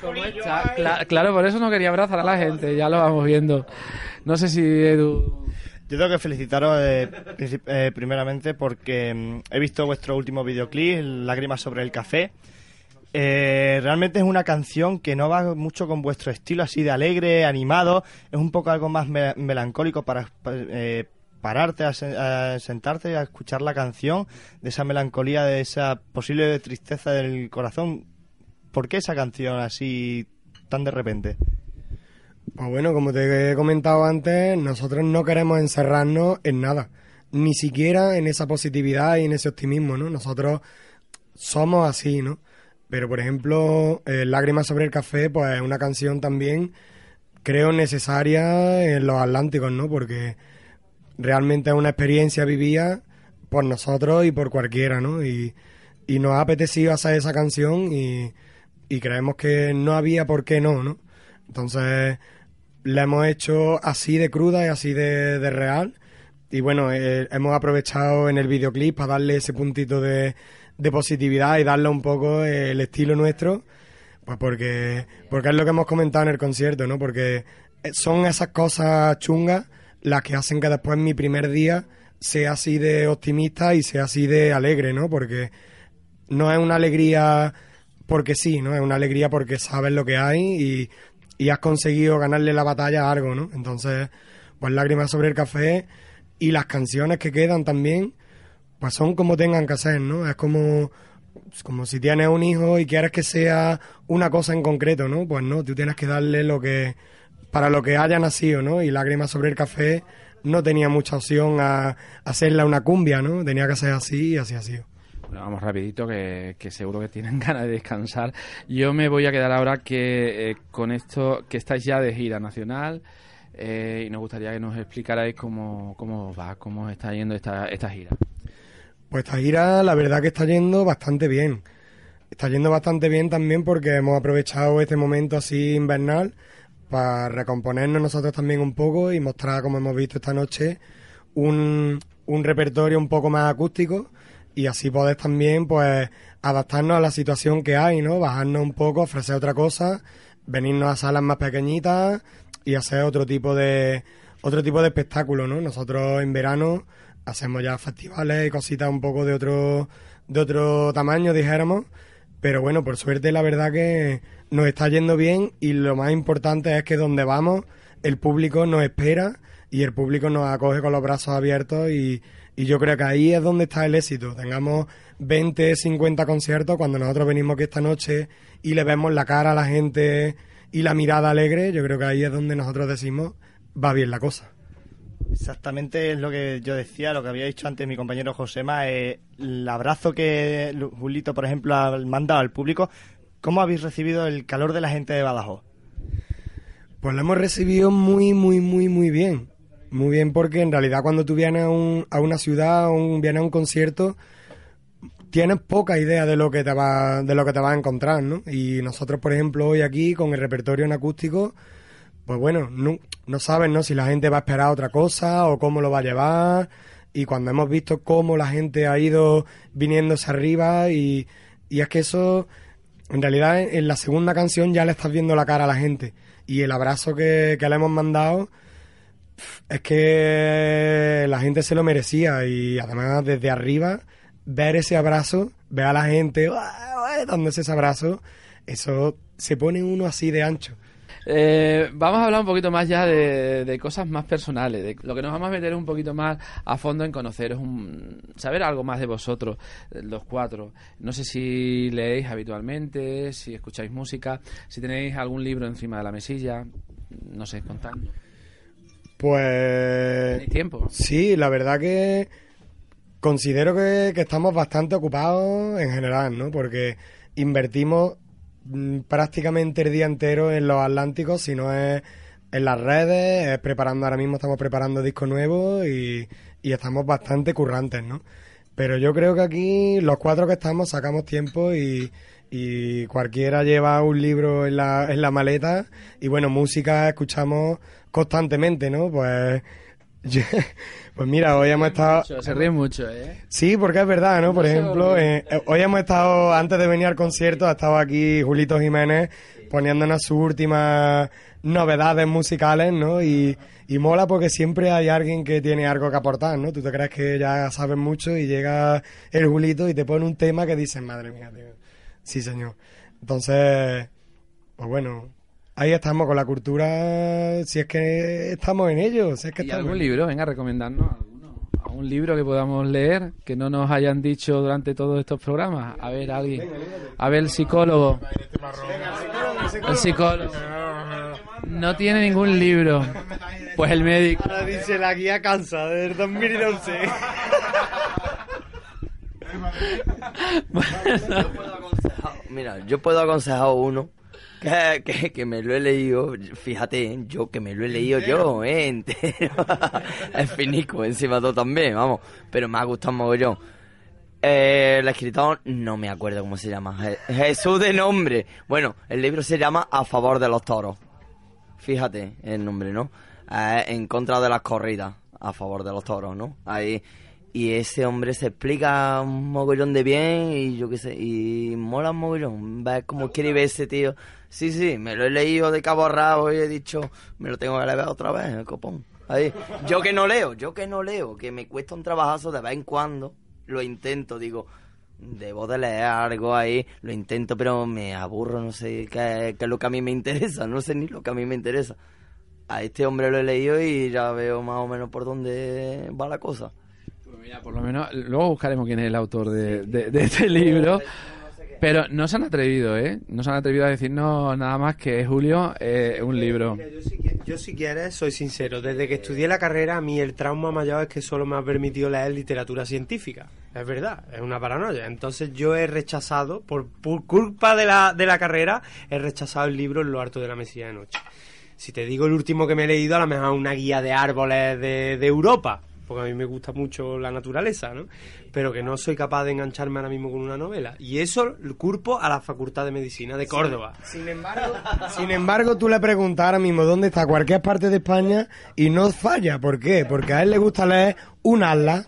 Cla- cla- claro, por eso no quería abrazar a la gente, ya lo vamos viendo. No sé si Edu... Yo tengo que felicitaros eh, eh, primeramente porque mm, he visto vuestro último videoclip, Lágrimas sobre el café. Eh, realmente es una canción que no va mucho con vuestro estilo así de alegre, animado. Es un poco algo más me- melancólico para pa- eh, pararte, a, se- a sentarte, a escuchar la canción, de esa melancolía, de esa posible tristeza del corazón. ¿Por qué esa canción así tan de repente? Pues bueno, como te he comentado antes, nosotros no queremos encerrarnos en nada, ni siquiera en esa positividad y en ese optimismo, ¿no? Nosotros somos así, ¿no? Pero, por ejemplo, eh, Lágrimas sobre el café, pues es una canción también, creo, necesaria en los Atlánticos, ¿no? Porque realmente es una experiencia vivida por nosotros y por cualquiera, ¿no? Y, y nos ha apetecido hacer esa canción y, y creemos que no había por qué no, ¿no? Entonces la hemos hecho así de cruda y así de, real. Y bueno, eh, hemos aprovechado en el videoclip para darle ese puntito de, de positividad y darle un poco el estilo nuestro. Pues porque, porque es lo que hemos comentado en el concierto, ¿no? Porque son esas cosas chungas las que hacen que después mi primer día sea así de optimista y sea así de alegre, ¿no? Porque no es una alegría porque sí, ¿no? Es una alegría porque sabes lo que hay y, y has conseguido ganarle la batalla a algo, ¿no? Entonces, pues lágrimas sobre el café y las canciones que quedan también, pues son como tengan que ser, ¿no? Es como, como si tienes un hijo y quieres que sea una cosa en concreto, ¿no? Pues no, tú tienes que darle lo que, para lo que haya nacido, ¿no? Y lágrimas sobre el café no tenía mucha opción a, hacerla una cumbia, ¿no? Tenía que ser así y así ha sido. Vamos rapidito, que, que, seguro que tienen ganas de descansar. Yo me voy a quedar ahora que eh, con esto, que estáis ya de gira nacional eh, y nos gustaría que nos explicarais cómo, cómo va, cómo está yendo esta, esta gira. Pues esta gira, la verdad que está yendo bastante bien. Está yendo bastante bien también porque hemos aprovechado este momento así invernal para recomponernos nosotros también un poco y mostrar, como hemos visto esta noche, un, un repertorio un poco más acústico y así poder también pues adaptarnos a la situación que hay, ¿no? Bajarnos un poco, ofrecer otra cosa, venirnos a salas más pequeñitas y hacer otro tipo de otro tipo de espectáculo, ¿no? Nosotros en verano hacemos ya festivales y cositas un poco de otro de otro tamaño, dijéramos, pero bueno, por suerte la verdad que nos está yendo bien y lo más importante es que donde vamos el público nos espera y el público nos acoge con los brazos abiertos y, y yo creo que ahí es donde está el éxito. Tengamos 20, 50 conciertos cuando nosotros venimos aquí esta noche y le vemos la cara a la gente y la mirada alegre, yo creo que ahí es donde nosotros decimos va bien la cosa. Exactamente es lo que yo decía, lo que había dicho antes mi compañero Josema, eh, el abrazo que Julito, por ejemplo, ha mandado al público. ¿Cómo habéis recibido el calor de la gente de Badajoz? Pues lo hemos recibido muy, muy, muy, muy bien. Muy bien porque en realidad cuando tú vienes a, un, a una ciudad, un, vienes a un concierto, tienes poca idea de lo que te va, de lo que te vas a encontrar, ¿no? Y nosotros, por ejemplo, hoy aquí con el repertorio en acústico, pues bueno, no, no saben, ¿no? Si la gente va a esperar otra cosa o cómo lo va a llevar. Y cuando hemos visto cómo la gente ha ido viniéndose arriba y, y es que eso, en realidad en la segunda canción ya le estás viendo la cara a la gente. Y el abrazo que, que le hemos mandado es que la gente se lo merecía y además desde arriba ver ese abrazo, ver a la gente dándose ese abrazo, eso se pone uno así de ancho. Eh, vamos a hablar un poquito más ya de, cosas más personales. De, lo que nos vamos a meter un poquito más a fondo en conoceros, un, saber algo más de vosotros, los cuatro. No sé si leéis habitualmente, si escucháis música, si tenéis algún libro encima de la mesilla. No sé, contadme. Pues. ¿Tenéis tiempo? Sí, la verdad que considero que, que estamos bastante ocupados en general, ¿no? Porque invertimos mm, prácticamente el día entero en los Atlánticos, si no es en las redes, es preparando, ahora mismo estamos preparando discos nuevos y, y, estamos bastante currantes, ¿no? Pero yo creo que aquí los cuatro que estamos sacamos tiempo y, y cualquiera lleva un libro en la, en la maleta y bueno, música escuchamos constantemente, ¿no? Pues... Pues mira, hoy hemos estado... se ríe mucho, ¿eh? Sí, porque es verdad, ¿no? Por ejemplo, eh, hoy hemos estado, antes de venir al concierto, ha estado aquí Julito Jiménez poniéndonos sus últimas novedades musicales, ¿no? Y, y mola porque siempre hay alguien que tiene algo que aportar, ¿no? Tú te crees que ya sabes mucho y llega el Julito y te pone un tema que dices, madre mía, tío. Sí, señor. Entonces, pues bueno, ahí estamos con la cultura, si es que estamos en ello. Si es que ¿Y estamos algún libro? Venga, recomendarnos alguno. ¿Algún libro que podamos leer que no nos hayan dicho durante todos estos programas? A ver, alguien. A ver, el psicólogo. El psicólogo. No tiene ningún libro. Pues el médico. Ahora dice la guía cansa del 2011. Mira, yo puedo aconsejar uno que, que, que, me lo he leído, fíjate, yo que me lo he leído yo, eh, entero. es finico, encima todo también, vamos, pero me ha gustado mogollón. Eh, el escritor, no me acuerdo cómo se llama. Je- Jesús de nombre. Bueno, el libro se llama A favor de los toros. Fíjate el nombre, ¿no? Eh, en contra de las corridas. A favor de los toros, ¿no? Ahí. Y ese hombre se explica un mogollón de bien y yo qué sé, y mola un mogollón. Ves cómo escribe ese tío. Sí, sí, me lo he leído de cabo a rabo y he dicho, me lo tengo que leer otra vez, el copón. Ahí. Yo que no leo, yo que no leo, que me cuesta un trabajazo de vez en cuando, lo intento, digo, debo de leer algo ahí, lo intento, pero me aburro, no sé qué, qué es lo que a mí me interesa, no sé ni lo que a mí me interesa. A este hombre lo he leído y ya veo más o menos por dónde va la cosa. Pues mira, por lo menos, luego buscaremos quién es el autor de, de- de este libro. Pero no se han atrevido, ¿eh? No se han atrevido a decirnos nada más que Julio, eh, un libro. Mira, yo, si, qui- yo si quieres, soy sincero. Desde que estudié la carrera, a mí el trauma mayor es que solo me ha permitido leer literatura científica. Es verdad, es una paranoia. Entonces yo he rechazado, por, por culpa de la, de la carrera, he rechazado el libro En lo harto de la mesilla de noche. Si te digo el último que me he leído, a lo mejor una guía de árboles de, de Europa, porque a mí me gusta mucho la naturaleza, ¿no? Pero que no soy capaz de engancharme ahora mismo con una novela. Y eso lo culpo a la Facultad de Medicina de Córdoba. Sin embargo, sin embargo, tú le preguntas ahora mismo dónde está cualquier parte de España y no falla. ¿Por qué? Porque a él le gusta leer un asla.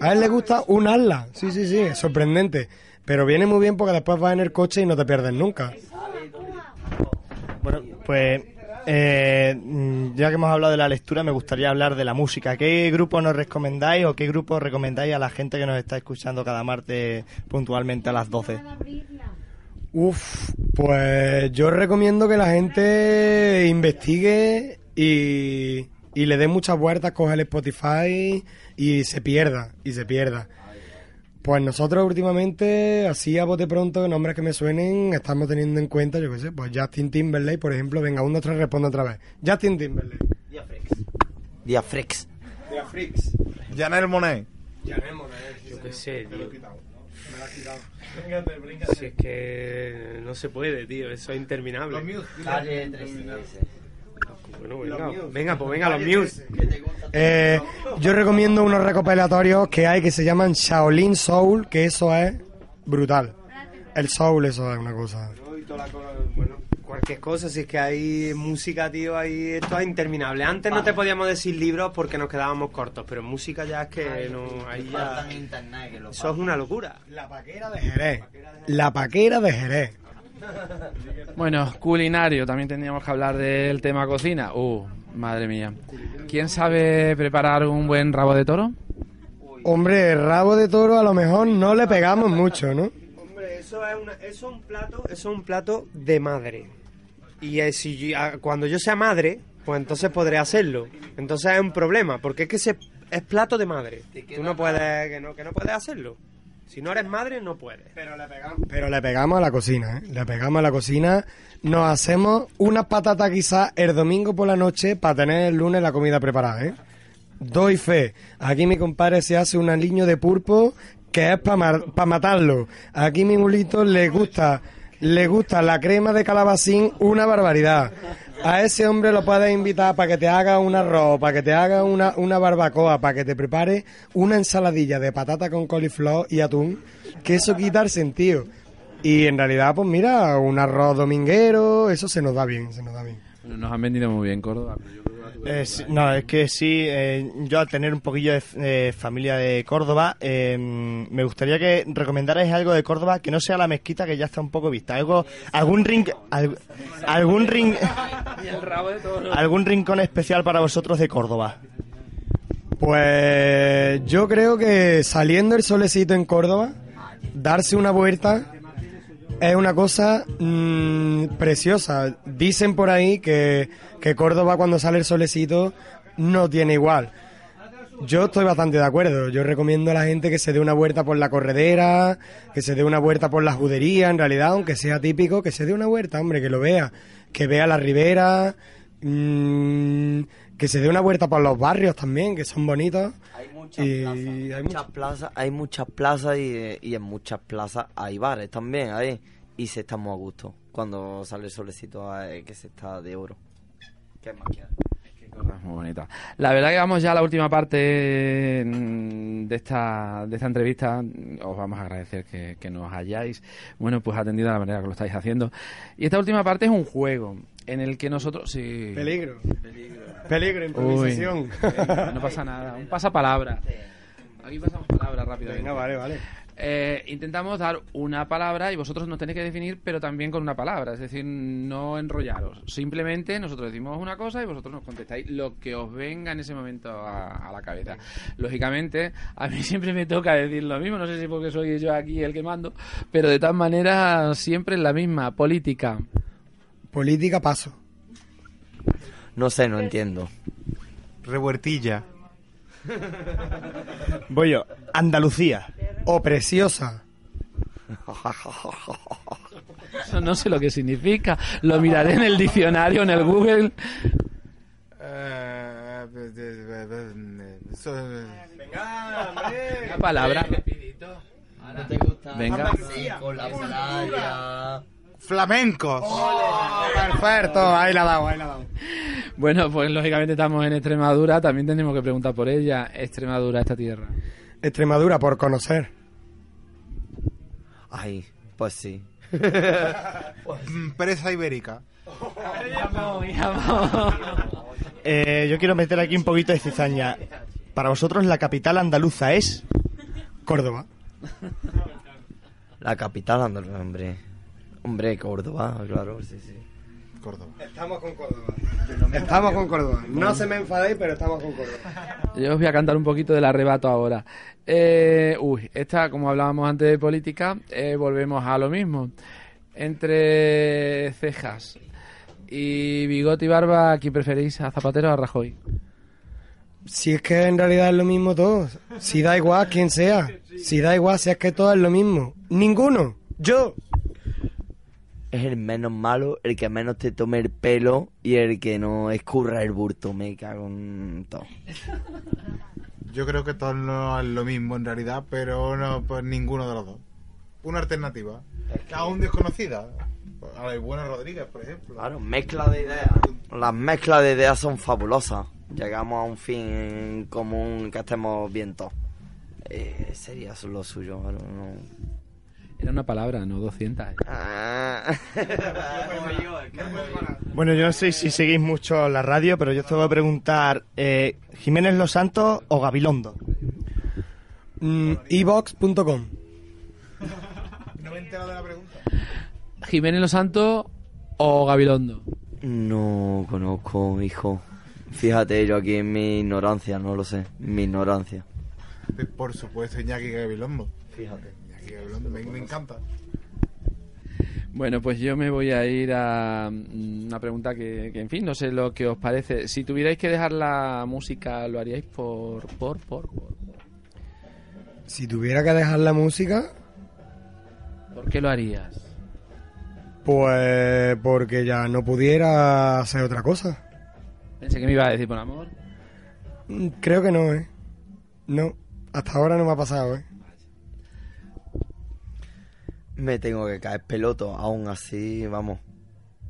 A él le gusta un asla. Sí, sí, sí, es sorprendente. Pero viene muy bien porque después vas en el coche y no te pierdes nunca. Bueno, pues eh, mm, ya que hemos hablado de la lectura, me gustaría hablar de la música. ¿Qué grupo nos recomendáis o qué grupo recomendáis a la gente que nos está escuchando cada martes puntualmente a las 12? Uf, pues yo recomiendo que la gente investigue y, y le dé muchas vueltas, coge el Spotify y se pierda, y se pierda. Pues nosotros últimamente, así a bote pronto, nombres que me suenen, estamos teniendo en cuenta, yo qué sé, pues Justin Timberlake, por ejemplo, venga, uno, tres, responde otra vez. Justin Timberlake. Diafrex. Diafrix. Janel Monet. Yo qué sé, tío. Si es que no se puede, tío, eso es interminable. Bueno, venga, venga, pues venga, los Muse. Eh, yo recomiendo unos recopilatorios que hay que se llaman Shaolin Soul, que eso es brutal. El soul, eso es una cosa. Bueno, cualquier cosa, si es que hay música, tío, ahí esto es interminable. Antes no te podíamos decir libros porque nos quedábamos cortos, pero música ya es que no, ahí ya... Eso es una locura. La paquera de Jerez. La paquera de Jerez. Bueno, culinario, también tendríamos que hablar del tema cocina. Uh, madre mía. ¿Quién sabe preparar un buen rabo de toro? Hombre, rabo de toro a lo mejor no le pegamos mucho, ¿no? Hombre, eso es, una- eso es un plato, eso es un plato de madre. Y eh, si yo- cuando yo sea madre, pues entonces podré hacerlo. Entonces es un problema, porque es que ese es plato de madre. Tú no puedes, que no, que no puedes hacerlo. Si no eres madre, no puedes. Pero le pegamos, pero le pegamos a la cocina, ¿eh? Le pegamos a la cocina. Nos hacemos unas patatas quizás el domingo por la noche para tener el lunes la comida preparada, ¿eh? Doy fe. Aquí mi compadre se hace un aliño de pulpo que es para matarlo. Aquí mi mulito le gusta, le gusta la crema de calabacín, una barbaridad. A ese hombre lo puedes invitar para que te haga un arroz, para que te haga una, una barbacoa, para que te prepare una ensaladilla de patata con coliflor y atún, que eso quita el sentido. Y en realidad, pues mira, un arroz dominguero, eso se nos da bien, se nos da bien. Nos han vendido muy bien Córdoba. pero yo Eh, sí, no, es que sí, eh, yo al tener un poquillo de eh, familia de Córdoba, eh, me gustaría que recomendarais algo de Córdoba que no sea la mezquita que ya está un poco vista. Algo, algún ring, al- algún ring, algún rincón especial para vosotros de Córdoba. Pues yo creo que saliendo el solecito en Córdoba, darse una vuelta es una cosa mm, preciosa. Dicen por ahí que, que Córdoba cuando sale el solecito no tiene igual. Yo estoy bastante de acuerdo. Yo recomiendo a la gente que se dé una vuelta por la corredera, que se dé una vuelta por la judería, en realidad, aunque sea típico, que se dé una vuelta, hombre, que lo vea. Que vea la ribera, mm, que se dé una vuelta por los barrios también, que son bonitos. Hay muchas Y plazas, hay muchas plazas, hay muchas plazas y, y en muchas plazas hay bares también, ahí. Y se estamos a gusto cuando sale el solecito eh, que se está de oro. ¿Qué es muy bonita. La verdad que vamos ya a la última parte mm, de esta, de esta entrevista. Os vamos a agradecer que, que nos hayáis, bueno, pues atendido de la manera que lo estáis haciendo. Y esta última parte es un juego en el que nosotros... Sí. Peligro. Peligro. Peligro, improvisación. Uy, no pasa nada. Un pasapalabra. Aquí pasamos palabra rápidamente. Venga, vale, vale. Eh, intentamos dar una palabra y vosotros nos tenéis que definir, pero también con una palabra, es decir, no enrollaros. Simplemente nosotros decimos una cosa y vosotros nos contestáis lo que os venga en ese momento a, a la cabeza. Lógicamente, a mí siempre me toca decir lo mismo, no sé si porque soy yo aquí el que mando, pero de todas maneras siempre es la misma, política. Política, paso. No sé, no entiendo. Revuertilla. Voy yo. Andalucía. O preciosa. Eso no sé lo que significa. Lo miraré en el diccionario, en el Google. Venga, hombre. Una palabra. ¿No te gusta? Venga. Flamencos. Perfecto, ahí la ha dado, ahí la ha dado. Bueno, pues lógicamente estamos en Extremadura, también tenemos que preguntar por ella. Extremadura, esta tierra. Extremadura, por conocer. Ay, pues sí. Mm, Presa ibérica. Eh, yo quiero meter aquí un poquito de cizaña. Para vosotros la capital andaluza es... Córdoba. La capital andaluza, hombre. Hombre, Córdoba, claro, sí, sí. Córdoba. Estamos con Córdoba. Estamos con Córdoba. No se me enfadéis, pero estamos con Córdoba. Yo os voy a cantar un poquito del arrebato ahora. Eh, uy, esta, como hablábamos antes de política, eh, volvemos a lo mismo. Entre cejas y bigote y barba, ¿a quién preferís? ¿A Zapatero o a Rajoy? Si es que en realidad es lo mismo todo. Si da igual quién sea. Si da igual, si es que todo es lo mismo. Ninguno. Yo. Es el menos malo, el que menos te tome el pelo y el que no escurra el burto. Me cago en todo. Yo creo que todo no es lo mismo en realidad, pero no, pues ninguno de los dos. Una alternativa. Aún desconocida. A la buena Rodríguez, por ejemplo. Claro, mezcla de ideas. Las mezclas de ideas son fabulosas. Llegamos a un fin común que estemos bien todos. Eh, sería lo suyo. no. Era una palabra, no 200. Ah. Bueno, yo no sé si seguís mucho la radio, pero yo te voy a preguntar, eh, ¿Jiménez Los Santos o Gabilondo? Mm, Evox.com. No me he enterado de la pregunta. ¿Jiménez Los Santos o Gabilondo? No conozco, hijo. Fíjate, yo aquí en mi ignorancia, no lo sé. Mi ignorancia. Por supuesto, Iñaki Gabilondo. Fíjate. Me, me encanta. Bueno, pues yo me voy a ir a mm, una pregunta que, que, en fin, no sé lo que os parece. Si tuvierais que dejar la música, ¿lo haríais por, por, por, por? Si tuviera que dejar la música, ¿Por qué lo harías? pues porque ya no pudiera hacer otra cosa. Pensé que me iba a decir por amor. Mm, Creo que no, ¿eh? No, hasta ahora no me ha pasado, ¿eh? Me tengo que caer peloto, aún así, vamos.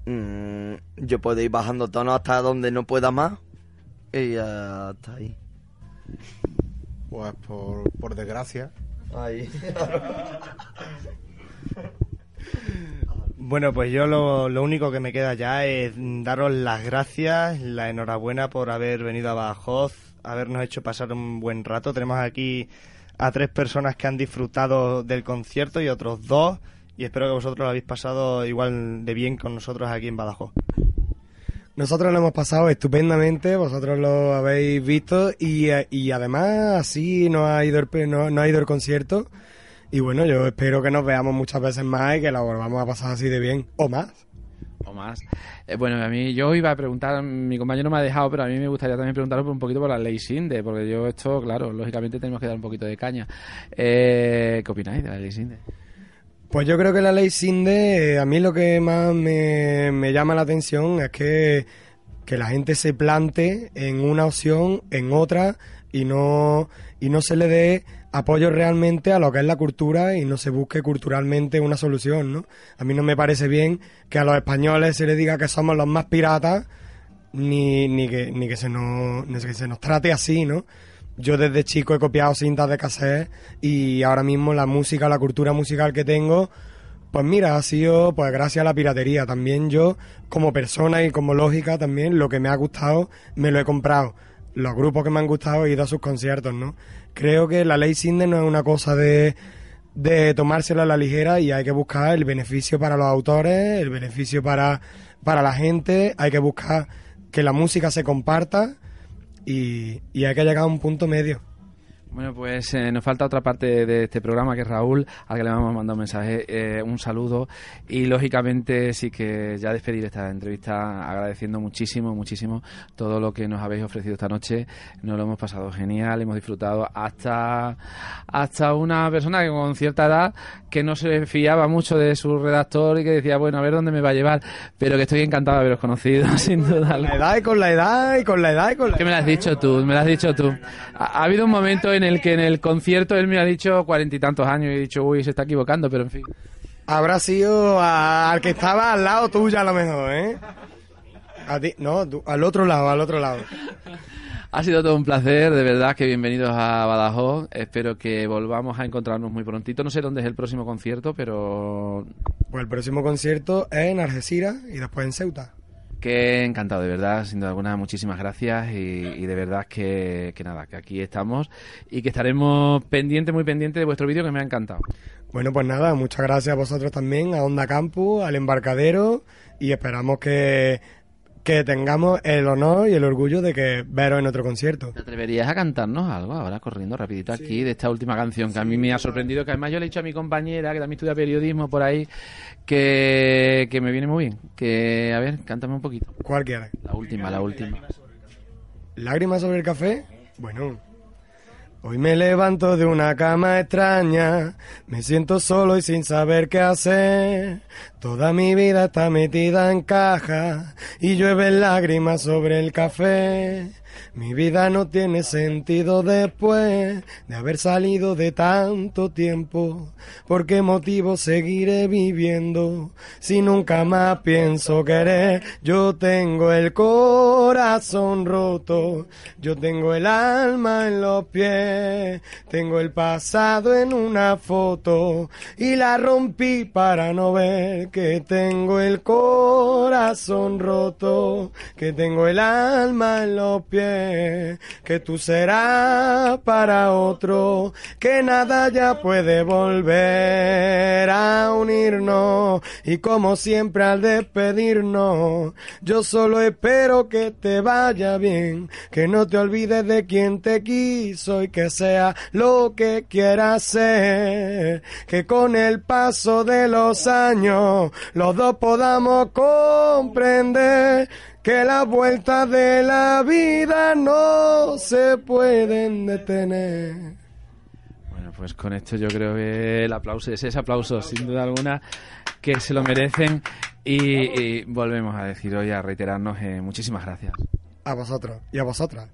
Mm, yo puedo ir bajando tono hasta donde no pueda más. Y ya está ahí. Pues por, por desgracia. Ahí. Bueno, pues yo lo, lo único que me queda ya es daros las gracias, la enhorabuena por haber venido a Badajoz, habernos hecho pasar un buen rato. Tenemos aquí a tres personas que han disfrutado del concierto y otros dos, y espero que vosotros lo habéis pasado igual de bien con nosotros aquí en Badajoz. Nosotros lo hemos pasado estupendamente, vosotros lo habéis visto y, y además así no ha ido el, no, no ha ido el concierto. Y bueno, yo espero que nos veamos muchas veces más y que la volvamos a pasar así de bien, o más. O más. Eh, bueno, a mí yo iba a preguntar, mi compañero me ha dejado, pero a mí me gustaría también preguntaros por un poquito por la ley Sinde, porque yo esto, claro, lógicamente tenemos que dar un poquito de caña. Eh, ¿Qué opináis de la ley Sinde? Pues yo creo que la ley Sinde, eh, a mí lo que más me, me llama la atención es que, que la gente se plante en una opción, en otra, y no, y no se le dé apoyo realmente a lo que es la cultura y no se busque culturalmente una solución, ¿no? A mí no me parece bien que a los españoles se les diga que somos los más piratas ni, ni, que, ni, que se nos, ni que se nos trate así, ¿no? Yo desde chico he copiado cintas de cassette y ahora mismo la música, la cultura musical que tengo, pues mira, ha sido pues gracias a la piratería. También yo, como persona y como lógica, también lo que me ha gustado, me lo he comprado. Los grupos que me han gustado he ido a sus conciertos, ¿no? Creo que la ley Sinde no es una cosa de, de tomársela a la ligera y hay que buscar el beneficio para los autores, el beneficio para, para la gente, hay que buscar que la música se comparta y, y hay que llegar a un punto medio. Bueno, pues eh, nos falta otra parte de este programa que es Raúl, al que le vamos a mandar un mensaje, eh, un saludo y lógicamente sí que ya despedir esta entrevista agradeciendo muchísimo, muchísimo todo lo que nos habéis ofrecido esta noche. Nos lo hemos pasado genial, hemos disfrutado hasta, hasta una persona que con cierta edad que no se fiaba mucho de su redactor y que decía, bueno, a ver dónde me va a llevar, pero que estoy encantado de haberos conocido, sin duda. Con la edad y con la edad y con la edad y con la ¿Qué me lo has dicho tú? Me lo has dicho tú. Ha, ha habido un momento en el que en el concierto él me ha dicho cuarenta y tantos años y he dicho, uy, se está equivocando, pero en fin. Habrá sido a- al que estaba al lado tuyo a lo mejor, ¿eh? A ti, no, tú- al otro lado, al otro lado. Ha sido todo un placer, de verdad que bienvenidos a Badajoz. Espero que volvamos a encontrarnos muy prontito. No sé dónde es el próximo concierto, pero Pues el próximo concierto es en Algeciras y después en Ceuta. Que encantado, de verdad, sin duda alguna, muchísimas gracias y, de verdad que, nada, que aquí estamos y que estaremos pendientes, muy pendientes de vuestro vídeo que me ha encantado. Bueno, pues nada, muchas gracias a vosotros también, a Onda Campus, al embarcadero y esperamos que, que tengamos el honor y el orgullo de que veros en otro concierto. ¿Te atreverías a cantarnos algo ahora, corriendo rapidito aquí, de esta última canción que a mí me ha sorprendido? Que además yo le he dicho a mi compañera, que también estudia periodismo por ahí, que, que me viene muy bien. Que, a ver, cántame un poquito. ¿Cuál quieres? La última, la última. ¿Lágrimas sobre el café? Bueno. Hoy me levanto de una cama extraña, me siento solo y sin saber qué hacer. Toda mi vida está metida en caja y llueven lágrimas sobre el café. Mi vida no tiene sentido después de haber salido de tanto tiempo. ¿Por qué motivo seguiré viviendo si nunca más pienso querer? Yo tengo el corazón roto, yo tengo el alma en los pies, tengo el pasado en una foto y la rompí para no ver que tengo el corazón roto, que tengo el alma en los pies, que tú serás para otro, que nada ya puede volver a unirnos. Y como siempre al despedirnos, yo solo espero que te vaya bien, que no te olvides de quien te quiso y que sea lo que quieras ser, que con el paso de los años los dos podamos comprender que las vueltas de la vida no se pueden detener. Bueno, pues con esto yo creo que el aplauso es ese aplauso, sin duda alguna, que se lo merecen. Y, y volvemos a decir hoy, a reiterarnos, eh, muchísimas gracias. A vosotros y a vosotras.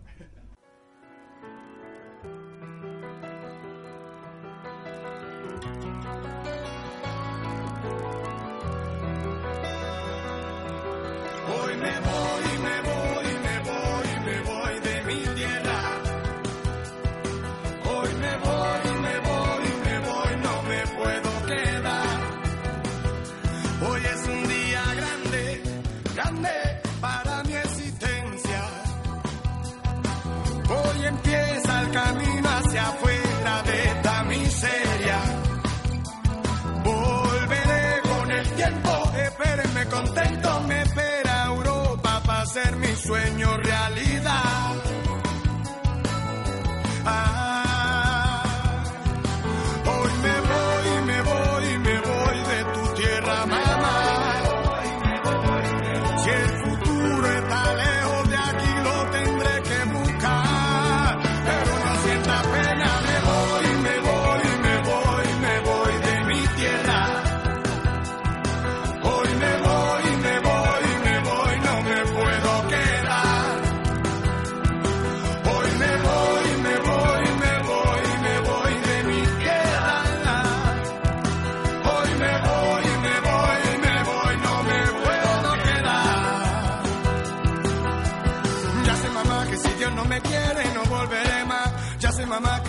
Contento, me espera Europa para hacer mi sueño realidad.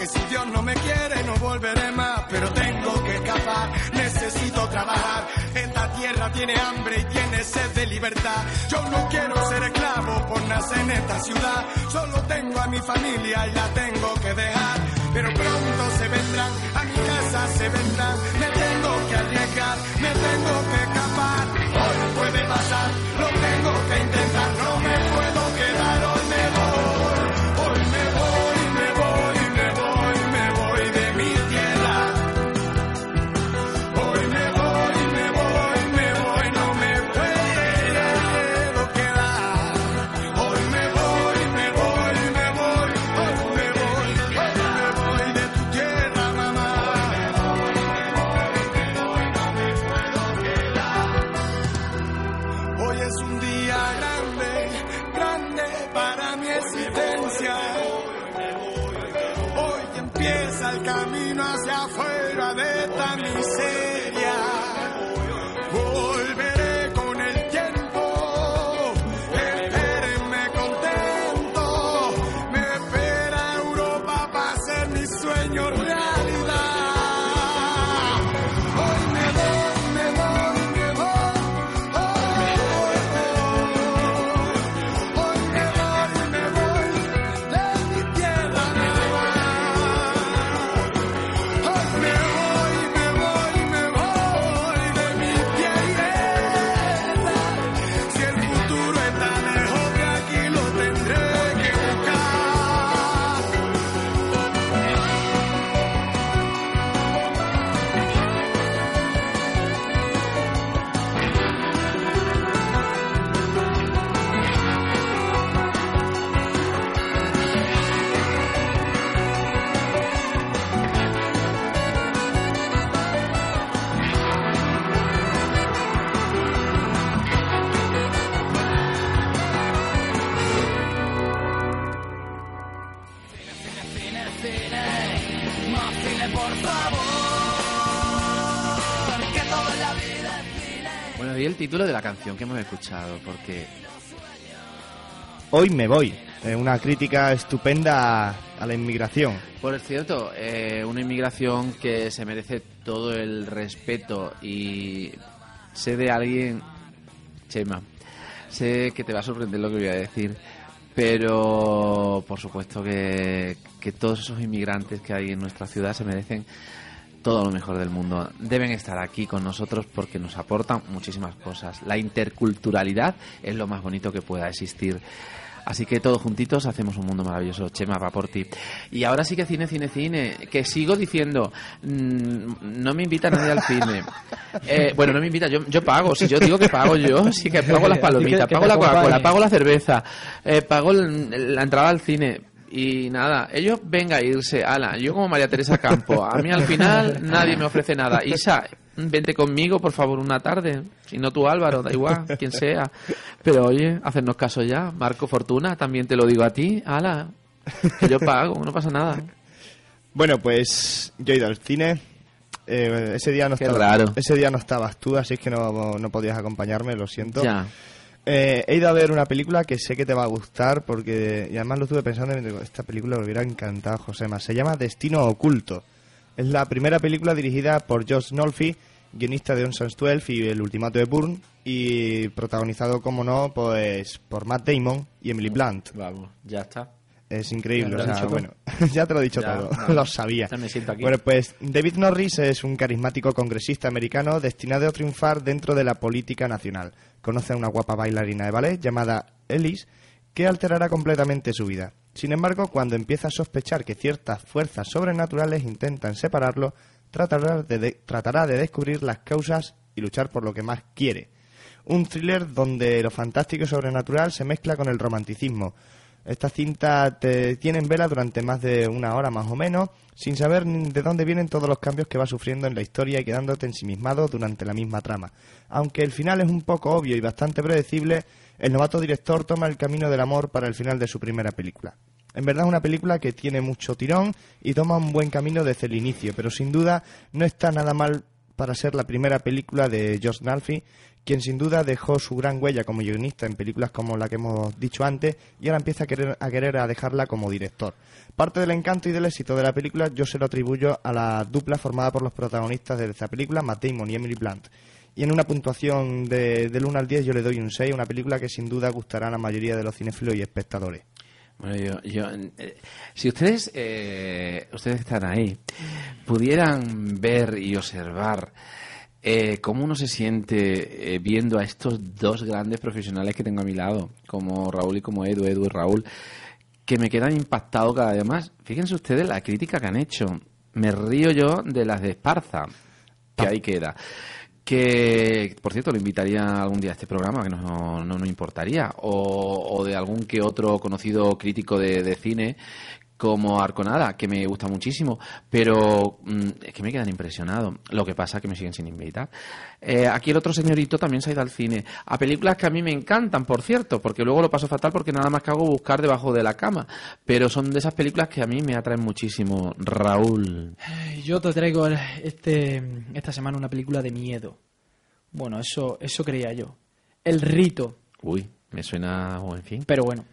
Si Dios no me quiere no volveré más, pero tengo que escapar, necesito trabajar. Esta tierra tiene hambre y tiene sed de libertad. Yo no quiero ser esclavo por nacer en esta ciudad, solo tengo a mi familia y la tengo que dejar. Pero pronto se vendrán, a mi casa se vendrán, me tengo que arriesgar, me tengo que Bueno, y el título de la canción que hemos escuchado, porque Hoy me voy. Eh, una crítica estupenda a la inmigración. Por cierto, eh, una inmigración que se merece todo el respeto y sé de alguien, Chema, sé que te va a sorprender lo que voy a decir, pero por supuesto que, que todos esos inmigrantes que hay en nuestra ciudad se merecen todo lo mejor del mundo. Deben estar aquí con nosotros porque nos aportan muchísimas cosas. La interculturalidad es lo más bonito que pueda existir. Así que todos juntitos hacemos un mundo maravilloso. Chema, va por ti. Y ahora sí que cine, cine, cine. Que sigo diciendo, mm, no me invita nadie al cine. Eh, bueno, no me invita, yo, yo pago. Si yo digo que pago yo, sí que pago las palomitas, pago la Coca-Cola, pago la cerveza, eh, pago el- la entrada al cine. Y nada, ellos venga a irse, ala, yo como María Teresa Campo, a mí al final nadie me ofrece nada. Isa, vente conmigo por favor una tarde, si no tú Álvaro, da igual, quien sea. Pero oye, hacernos caso ya, Marco Fortuna, también te lo digo a ti, ala, que yo pago, no pasa nada. Bueno, pues yo he ido al cine. Eh, ese día no Qué estaba, raro. Ese día no estabas tú, así es que no, no podías acompañarme, lo siento. Ya. Eh, he ido a ver una película que sé que te va a gustar porque y además lo estuve pensando y me digo, esta película me hubiera encantado, Josema. Se llama Destino Oculto. Es la primera película dirigida por Josh Nolfi, guionista de Ocean's 12 y El Ultimato de Bourne y protagonizado, como no, pues por Matt Damon y Emily Blunt. Vamos, ya está. Es increíble, Ya o sea, bueno, ya te lo he dicho Ya, todo, lo sabía. Ya me siento aquí. Bueno, pues David Norris es un carismático congresista americano destinado a triunfar dentro de la política nacional. Conoce a una guapa bailarina de ballet llamada Ellis que alterará completamente su vida. Sin embargo, cuando empieza a sospechar que ciertas fuerzas sobrenaturales intentan separarlo, tratará de, tratará de descubrir las causas y luchar por lo que más quiere. Un thriller donde lo fantástico y sobrenatural se mezcla con el romanticismo. Esta cinta te tiene en vela durante más de una hora más o menos, sin saber de dónde vienen todos los cambios que va sufriendo en la historia y quedándote ensimismado durante la misma trama. Aunque el final es un poco obvio y bastante predecible, el novato director toma el camino del amor para el final de su primera película. En verdad es una película que tiene mucho tirón y toma un buen camino desde el inicio, pero sin duda no está nada mal para ser la primera película de Josh Nalfi, quien sin duda dejó su gran huella como guionista en películas como la que hemos dicho antes y ahora empieza a querer a, querer a dejarla como director. Parte del encanto y del éxito de la película yo se lo atribuyo a la dupla formada por los protagonistas de esta película, Matt Damon y Emily Blunt. Y en una puntuación de, del 1 al 10 yo le doy un 6, una película que sin duda gustará a la mayoría de los cinéfilos y espectadores. Bueno, yo, yo, eh, si ustedes, eh, ustedes que están ahí, pudieran ver y observar eh, cómo uno se siente eh, viendo a estos dos grandes profesionales que tengo a mi lado, como Raúl y como Edu, Edu y Raúl, que me quedan impactados cada vez más. Fíjense ustedes la crítica que han hecho. Me río yo de las de Esparza, que ahí queda que por cierto lo invitaría algún día a este programa que no nos importaría o, o, de algún que otro conocido crítico de, de, cine como Arconada que me gusta muchísimo pero mmm, es que me quedan impresionados lo que pasa es que me siguen sin invitar eh, aquí el otro señorito también se ha ido al cine a películas que a mí me encantan por cierto porque luego lo paso fatal porque nada más que hago buscar debajo de la cama pero son de esas películas que a mí me atraen muchísimo Raúl yo te traigo este esta semana una película de miedo bueno, eso, eso creía yo. El rito. Uy, me suena, o en fin. Pero bueno,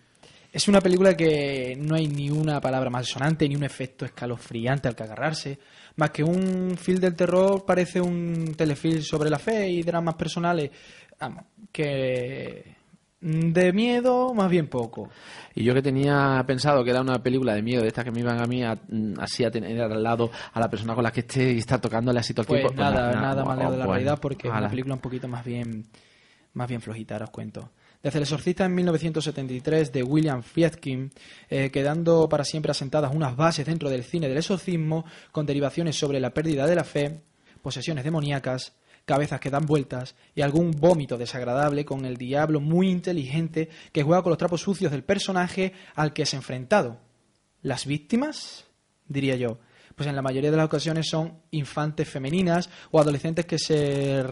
es una película que no hay ni una palabra más sonante, ni un efecto escalofriante al que agarrarse. Más que un film del terror, parece un telefilm sobre la fe y dramas personales. Vamos, que de miedo, más bien poco. Y yo que tenía pensado que era una película de miedo, de estas que me iban a mí a, así a tener al lado a la persona con la que esté y estar tocándole así todo el pues tiempo. Nada, pues nada, nada más lejos de la bueno, realidad porque es una película un poquito más bien, más bien flojita, ahora os cuento. Desde El Exorcista en 1973 de William Friedkin, eh, quedando para siempre asentadas unas bases dentro del cine del exorcismo con derivaciones sobre la pérdida de la fe, posesiones demoníacas, cabezas que dan vueltas y algún vómito desagradable con el diablo muy inteligente que juega con los trapos sucios del personaje al que es enfrentado. ¿Las víctimas? diría yo. Pues en la mayoría de las ocasiones son infantes femeninas o adolescentes que, se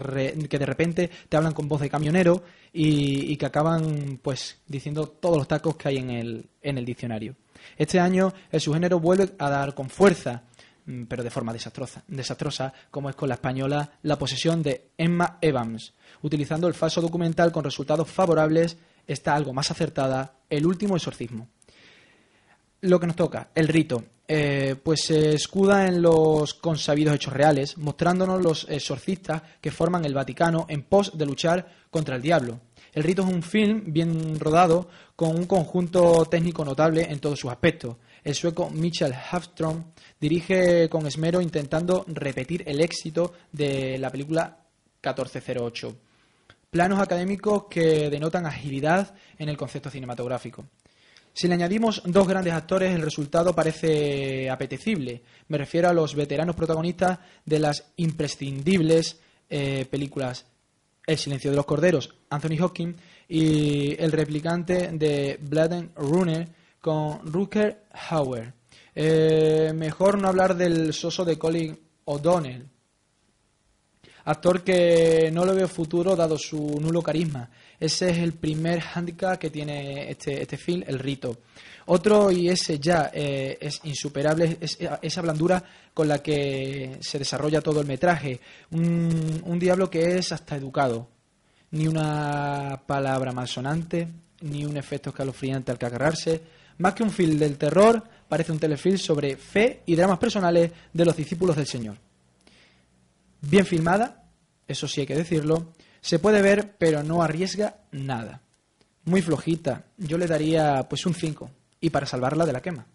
que de repente te hablan con voz de camionero y, y que acaban pues diciendo todos los tacos que hay en el, en el diccionario. Este año el subgénero vuelve a dar con fuerza mm, pero de forma desastrosa, desastrosa, como es con la española La posesión de Emma Evans. Utilizando el falso documental con resultados favorables, está algo más acertada El último exorcismo. Lo que nos toca, el rito, eh, pues se escuda en los consabidos hechos reales, mostrándonos los exorcistas que forman el Vaticano en pos de luchar contra el diablo. El rito es un film bien rodado con un conjunto técnico notable en todos sus aspectos. El sueco Michael Hafström dirige con esmero intentando repetir el éxito de la película 1408. Planos académicos que denotan agilidad en el concepto cinematográfico. Si le añadimos dos grandes actores, el resultado parece apetecible. Me refiero a los veteranos protagonistas de las imprescindibles eh, películas El silencio de los corderos, Anthony Hopkins, y El replicante de Bladen Runner con Rutger Hauer. Eh, mejor no hablar del soso de Colin O'Donnell, actor que no le veo futuro dado su nulo carisma. Ese es el primer hándicap que tiene este, este film, el rito. Otro, y ese ya eh, es insuperable, es esa blandura con la que se desarrolla todo el metraje. Un, un diablo que es hasta educado. Ni una palabra malsonante, ni un efecto escalofriante al que agarrarse. Más que un film del terror, parece un telefilm sobre fe y dramas personales de los discípulos del Señor. Bien filmada, eso sí hay que decirlo, se puede ver, pero no arriesga nada. Muy flojita, yo le daría pues un 5, y para salvarla de la quema.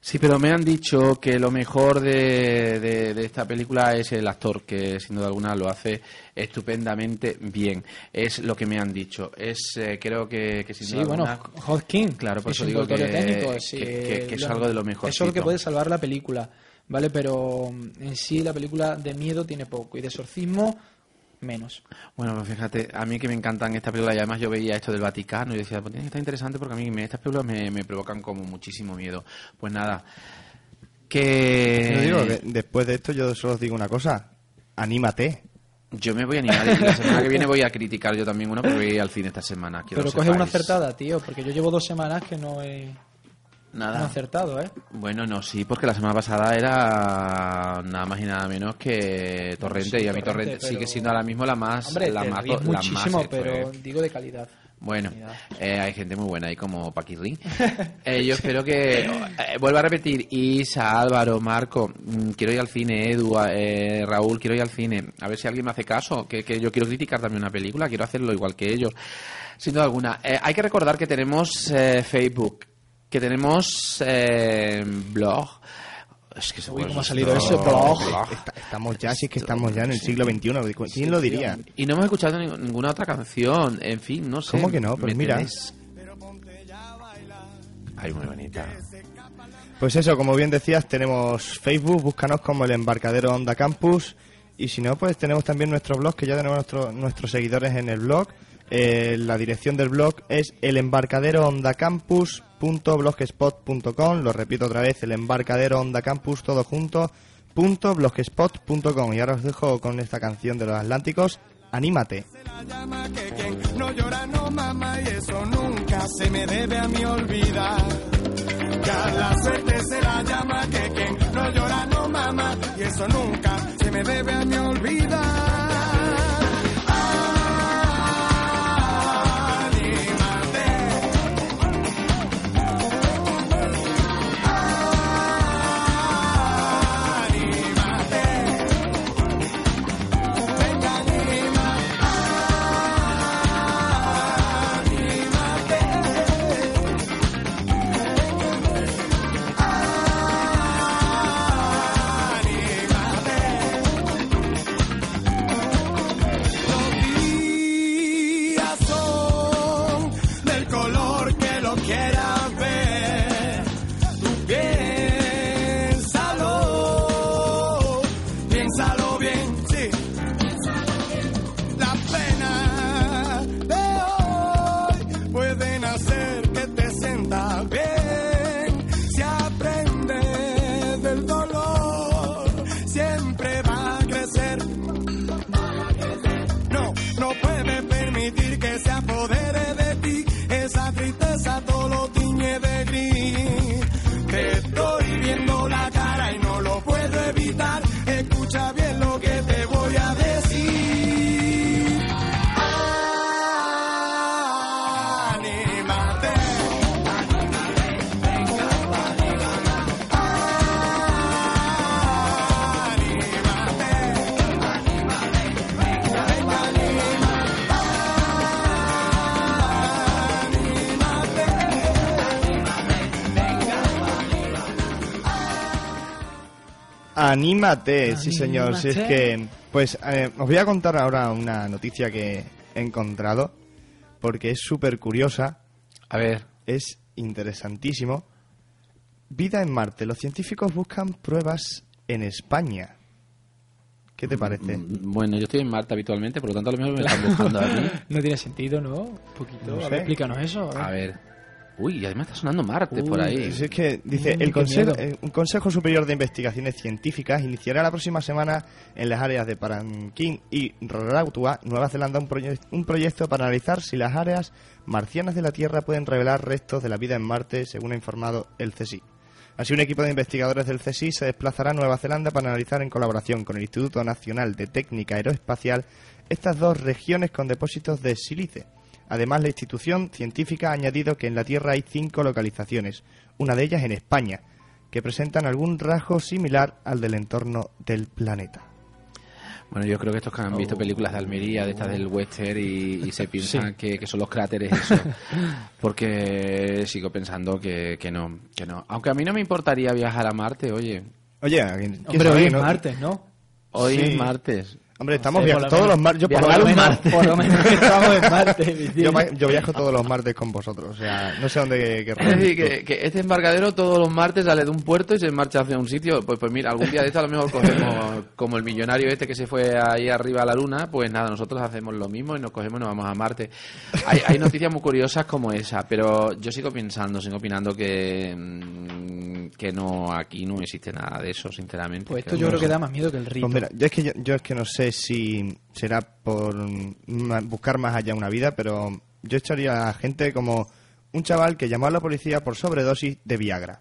Sí, pero me han dicho que lo mejor de, de- de esta película es el actor, que sin duda alguna lo hace estupendamente bien. Es lo que me han dicho. Es, eh, creo que, que sin Sí, duda bueno, alguna- Hodgkin Claro, por es eso digo que, técnico, que- que- que es algo de lo mejor. Eso es lo que puede salvar la película, ¿vale? Pero mm, en sí la película de miedo tiene poco y de exorcismo menos. Bueno, pues fíjate, a mí que me encantan estas películas y además yo veía esto del Vaticano y decía, pues tiene que estar interesante porque a mí me- estas películas me, me provocan como muchísimo miedo. Pues nada, que... Yo digo que después de esto yo solo os digo una cosa, anímate. Yo me voy a animar y la semana que viene voy a criticar yo también una porque voy al cine esta semana. quiero Pero coge una acertada, tío, porque yo llevo dos semanas que no he... Nada. Acertado, ¿eh? Bueno, no, sí, porque la semana pasada era nada más y nada menos que Torrente, Sí, y a mí Torrente, Torrente pero- sigue siendo ahora mismo la más... Hombre, la más, la más muchísimo, esto, pero eh. digo de calidad. Bueno, eh, hay gente muy buena ahí como Paquirri. Eh, yo espero que... eh, vuelvo a repetir, Isa, Álvaro, Marco, mm, quiero ir al cine, Edu, eh, Raúl, quiero ir al cine. A ver si alguien me hace caso, que, que yo quiero criticar también una película, quiero hacerlo igual que ellos. Sin duda alguna. Hay que recordar que tenemos eh, Facebook, que tenemos eh, blog. Es que se Uy, puede- cómo ha salido eso, blog. Está- estamos ya, sí es que estamos ya en el siglo XXI. ¿Quién lo diría? Y no hemos escuchado ni- ninguna otra canción. En fin, no sé. ¿Cómo que no? Pues ¿Me mira. Ay, muy bonita. Pues eso, como bien decías, tenemos Facebook, búscanos como el embarcadero Onda Campus. Y si no, pues tenemos también nuestro blog, que ya tenemos nuestro- nuestros seguidores en el blog. Eh, la dirección del blog es elembarcaderoondacampus.blogspot.com. Lo repito otra vez, el embarcadero Onda Campus, todo junto, punto blogspot.com. Y ahora os dejo con esta canción de los Atlánticos, Anímate. llama que quien no llora no mama y eso nunca se me debe a mi olvidar. Ya la suerte se la llama que quien no llora no mama y eso nunca se me debe a mi olvidar. Anímate, sí señor. Si es que, pues, eh, os voy a contar ahora una noticia que he encontrado, porque es súper curiosa. A ver. Es interesantísimo. Vida en Marte. Los científicos buscan pruebas en España. ¿Qué te parece? Mm, Bueno, yo estoy en Marte habitualmente, por lo tanto a lo mejor me están buscando a mí. No tiene sentido, ¿no? Un poquito. No A sé. ver, explícanos eso. A ver. Uy, y además está sonando Marte por ahí. Es que dice, Mm, el consejo, miedo. eh, un Consejo Superior de Investigaciones Científicas iniciará la próxima semana en las áreas de Paranquín y Rarautua, Nueva Zelanda, un, proye- un proyecto para analizar si las áreas marcianas de la Tierra pueden revelar restos de la vida en Marte, según ha informado el CSI. Así, un equipo de investigadores del CSI se desplazará a Nueva Zelanda para analizar en colaboración con el Instituto Nacional de Técnica Aeroespacial estas dos regiones con depósitos de sílice. Además, la institución científica ha añadido que en la Tierra hay cinco localizaciones, una de ellas en España, que presentan algún rasgo similar al del entorno del planeta. Bueno, yo creo que estos que han visto películas de Almería, de estas del western, y, y se piensan Sí. que, que son los cráteres eso. Porque sigo pensando que, que no, que no. Aunque a mí no me importaría viajar a Marte, oye. Oye, ¿quién Hombre, sabe, hoy es no? martes, ¿no? Hoy Sí. es martes. Hombre, estamos sé, viajando todos menos- los martes. Yo, por lo menos- menos, por lo menos que estamos en martes. yo, viajo todos los martes con vosotros. O sea, no sé dónde Es querrás decir, que, que este embarcadero todos los martes sale de un puerto y se marcha hacia un sitio. Pues, pues mira, algún día de esto a lo mejor cogemos, como el millonario este que se fue ahí arriba a la luna, pues nada, nosotros hacemos lo mismo y nos cogemos y nos vamos a Marte. Hay, hay noticias muy curiosas como esa, pero yo sigo pensando, sigo opinando que, mm, que no, aquí no existe nada de eso, sinceramente. Pues esto yo creo que da más miedo que el rito. Pues mira, yo es que yo, yo es que no sé si será por buscar más allá una vida, pero yo echaría a gente como un chaval que llamó a la policía por sobredosis de Viagra.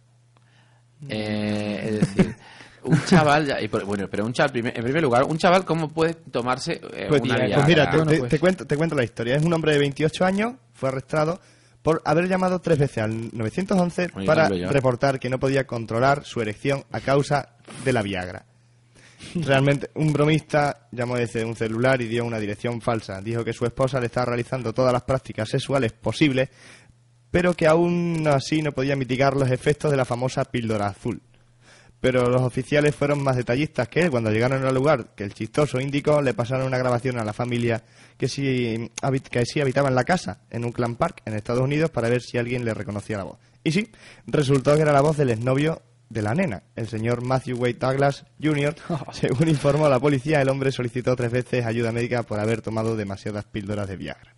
Eh, es decir, un chaval, ya- y por- bueno, pero un chaval, en primer lugar, un chaval, ¿cómo puede tomarse eh, Pues, una pues Viagra? mira, te, te- te cuento, te cuento la historia. Es un hombre de 28 años, fue arrestado por haber llamado tres veces al 911 Oye, para reportar que no podía controlar su erección a causa de la Viagra. Realmente, un bromista llamó desde un celular y dio una dirección falsa. Dijo que su esposa le estaba realizando todas las prácticas sexuales posibles, pero que aún así no podía mitigar los efectos de la famosa píldora azul. Pero los oficiales fueron más detallistas que él. Cuando llegaron al lugar que el chistoso indicó, le pasaron una grabación a la familia que sí, que sí habitaba en la casa, en un clan park, en Estados Unidos, para ver si alguien le reconocía la voz. Y sí, resultó que era la voz del exnovio de la nena, el señor Matthew Wade Douglas Jr. Según informó la policía, el hombre solicitó tres veces ayuda médica por haber tomado demasiadas píldoras de Viagra.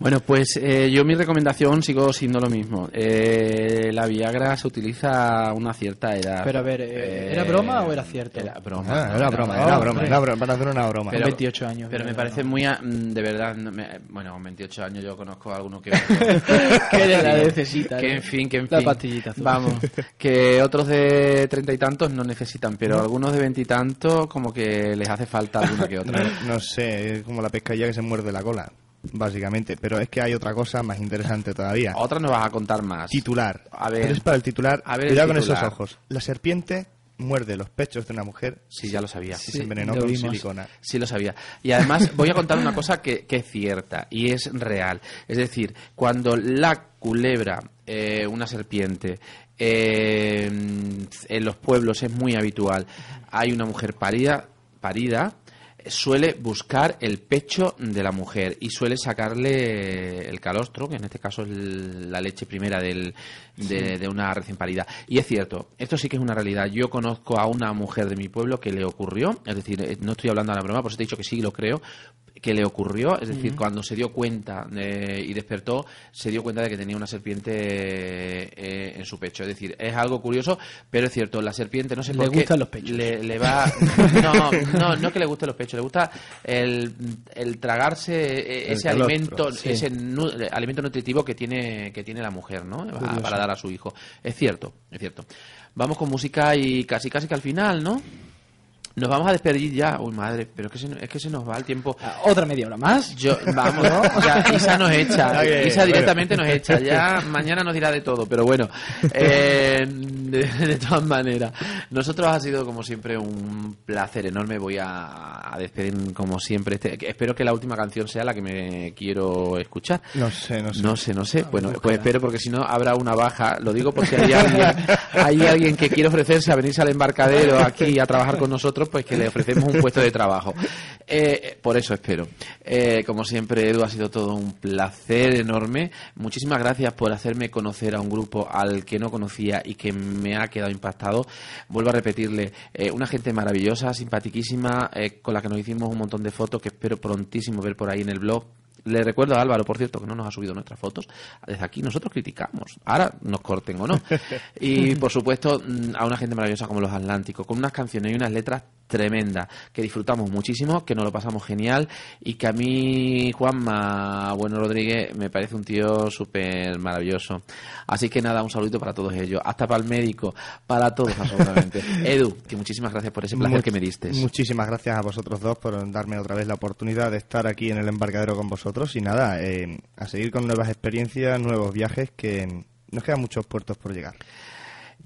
Bueno, pues eh, yo mi recomendación sigo siendo lo mismo. Eh, la Viagra se utiliza a una cierta edad. Pero a ver, eh, ¿era broma o era cierto? Era broma. Ah, era broma, era broma, era broma, para hacer una broma. Pero, Con 28 años, Pero me parece muy... a- mm, de verdad, no me- bueno, con 28 años yo conozco a alguno que... Que la necesita, Que en fin, que en La fin. pastillita azul. Vamos, que otros de treinta y tantos no necesitan, pero No. algunos de veintitantos como que les hace falta alguna que otra. No, no sé, es como la pescadilla que se muerde la cola, básicamente. Pero es que hay otra cosa más interesante todavía. Otra nos vas a contar más. Titular. A ver. Pero es para el titular. A ver el Cuidado con esos ojos. La serpiente muerde los pechos de una mujer. Sí, ya lo sabía. Si se envenenó con silicona. Sí, lo sabía. Y además voy a contar una cosa que, que es cierta y es real. Es decir, cuando la culebra, eh, una serpiente, eh, en los pueblos es muy habitual, hay una mujer parida, parida suele buscar el pecho de la mujer y suele sacarle el calostro, que en este caso es la leche primera del, de, de una recién parida. Y es cierto, esto sí que es una realidad. Yo conozco a una mujer de mi pueblo que le ocurrió, es decir, eh, no estoy hablando a la broma, por eso te he dicho que sí lo creo, que le ocurrió, es decir, cuando se dio cuenta eh, y despertó, se dio cuenta de que tenía una serpiente eh, en su pecho. Es decir, es algo curioso, pero es cierto, la serpiente no sé Le por qué gustan los pechos. Le, le va no, no, no que le gusten los pechos, le gusta el, el tragarse eh, El ese calostro, alimento, sí. ese nu- alimento nutritivo que tiene que tiene la mujer, ¿no? Para dar a su hijo. Es cierto, es cierto. Vamos con música y casi casi que al final, ¿no? Nos vamos a despedir ya. Uy, madre, pero es que se, es que se nos va el tiempo. Otra media hora más. Yo, vamos, ya, Isa nos echa. Ok, Isa directamente bueno. nos echa. Ya mañana nos dirá de todo, pero bueno. eh, de, de todas maneras, nosotros ha sido como siempre un placer enorme. Voy a, a despedir como siempre. Este, espero que la última canción sea la que me quiero escuchar. No sé, no sé. No sé, no sé. Bueno, búscala. pues espero porque si no habrá una baja. Lo digo por si hay alguien, hay alguien que quiere ofrecerse a venirse al embarcadero aquí a trabajar con nosotros, pues que le ofrecemos un puesto de trabajo. Eh, por eso espero. Eh, como siempre, Edu, ha sido todo un placer enorme. Muchísimas gracias por hacerme conocer a un grupo al que no conocía y que me ha quedado impactado. Vuelvo a repetirle, eh, una gente maravillosa, simpaticísima, eh, con la que nos hicimos un montón de fotos que espero prontísimo ver por ahí en el blog. Le recuerdo a Álvaro, por cierto, que no nos ha subido nuestras fotos. Desde aquí nosotros criticamos. Ahora nos corten o no. Y por supuesto mm, a una gente maravillosa como los Atlánticos, con unas canciones y unas letras tremendas, que disfrutamos muchísimo, que nos lo pasamos genial y que a mí, Juanma Bueno Rodríguez, me parece un tío súper maravilloso. Así que nada, un saludito para todos ellos. Hasta para el médico, para todos absolutamente. Edu, que muchísimas gracias por ese placer Much- que me diste. Muchísimas gracias a vosotros dos por darme otra vez la oportunidad de estar aquí en el embarcadero con vosotros. Y nada, eh, a seguir con nuevas experiencias, nuevos viajes, que nos quedan muchos puertos por llegar.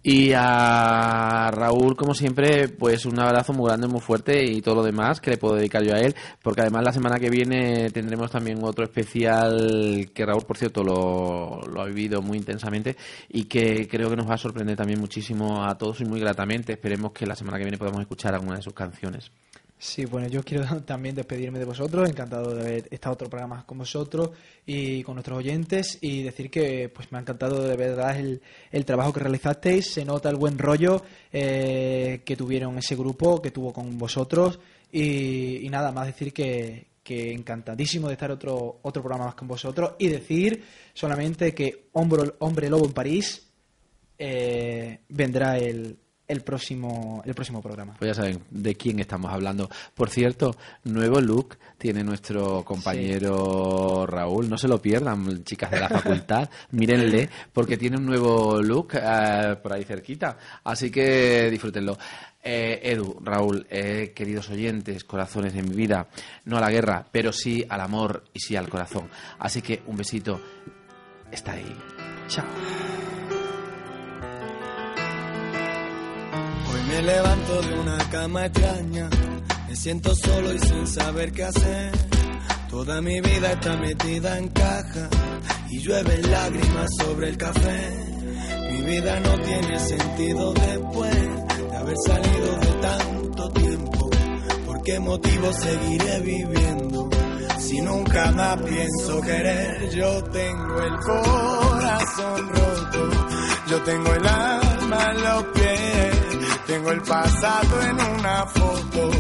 Y a Raúl, como siempre, pues un abrazo muy grande, muy fuerte y todo lo demás que le puedo dedicar yo a él, porque además la semana que viene tendremos también otro especial que Raúl, por cierto, lo, lo ha vivido muy intensamente y que creo que nos va a sorprender también muchísimo a todos y muy gratamente. Esperemos que la semana que viene podamos escuchar alguna de sus canciones. Sí, bueno, yo quiero también despedirme de vosotros, encantado de haber estado otro programa con vosotros y con nuestros oyentes y decir que pues me ha encantado de verdad el, el trabajo que realizasteis, se nota el buen rollo eh, que tuvieron ese grupo, que tuvo con vosotros y, y nada más decir que, que encantadísimo de estar otro, otro programa más con vosotros y decir solamente que Hombre, Hombre Lobo en París eh, vendrá el, el próximo, el próximo programa. Pues ya saben de quién estamos hablando. Por cierto, nuevo look tiene nuestro compañero Raúl. No se lo pierdan, chicas de la facultad. Mírenle, porque tiene un nuevo look eh, por ahí cerquita. Así que disfrútenlo. Eh, Edu, Raúl, eh, queridos oyentes, corazones de mi vida, no a la guerra, pero sí al amor y sí al corazón. Así que un besito. Está ahí. Chao. Me levanto de una cama extraña, me siento solo y sin saber qué hacer. Toda mi vida está metida en caja y llueven lágrimas sobre el café. Mi vida no tiene sentido después de haber salido de tanto tiempo. ¿Por qué motivo seguiré viviendo? Si nunca más pienso querer, yo tengo el corazón roto, yo tengo el alma en los pies. Tengo el pasado en una foto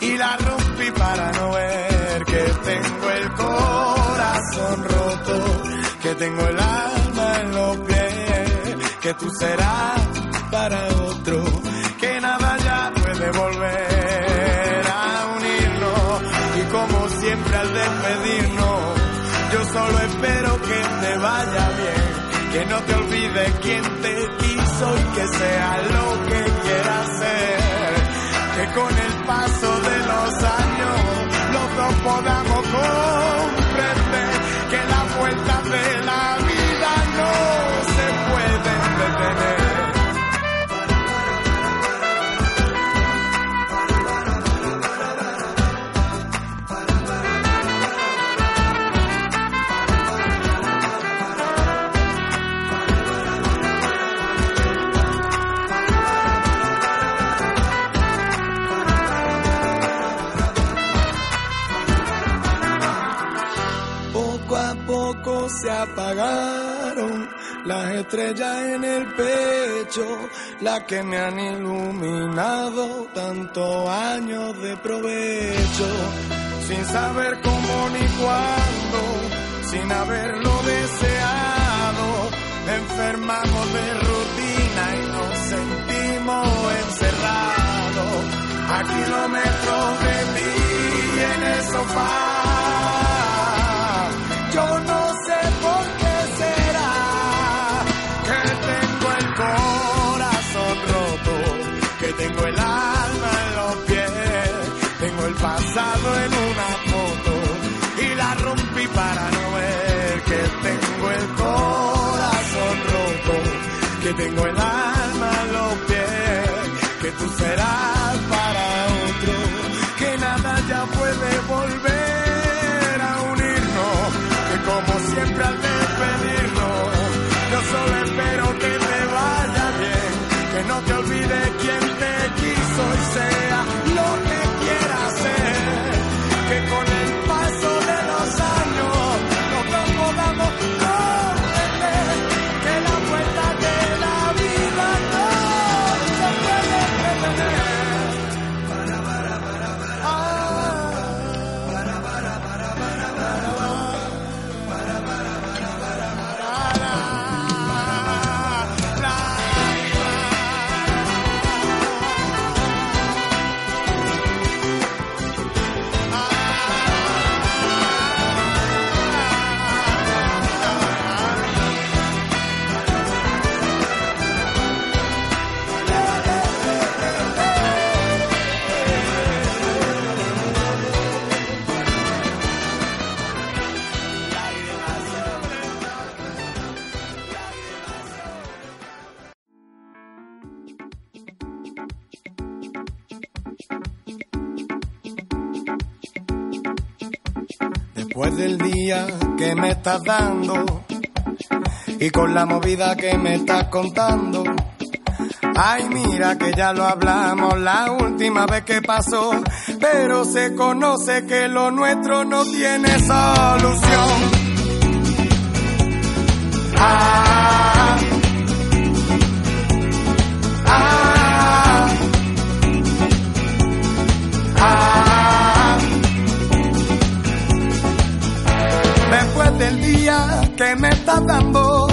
y la rompí para no ver que tengo el corazón roto, que tengo el alma en los pies, que tú serás para otro, que nada ya puede volver a unirnos. Y como siempre al despedirnos, yo solo espero que te vaya bien, que no te olvides quién te quiso y que sea lo que que con el paso de los años los dos podamos se apagaron las estrellas en el pecho, las que me han iluminado tantos años de provecho, sin saber cómo ni cuándo, sin haberlo deseado, enfermamos de rutina y nos sentimos encerrados a kilómetros de mí en el sofá. Tengo el que me estás dando y con la movida que me estás contando. Ay, mira que ya lo hablamos la última vez que pasó, pero se conoce que lo nuestro no tiene solución. Ah, que me estás dando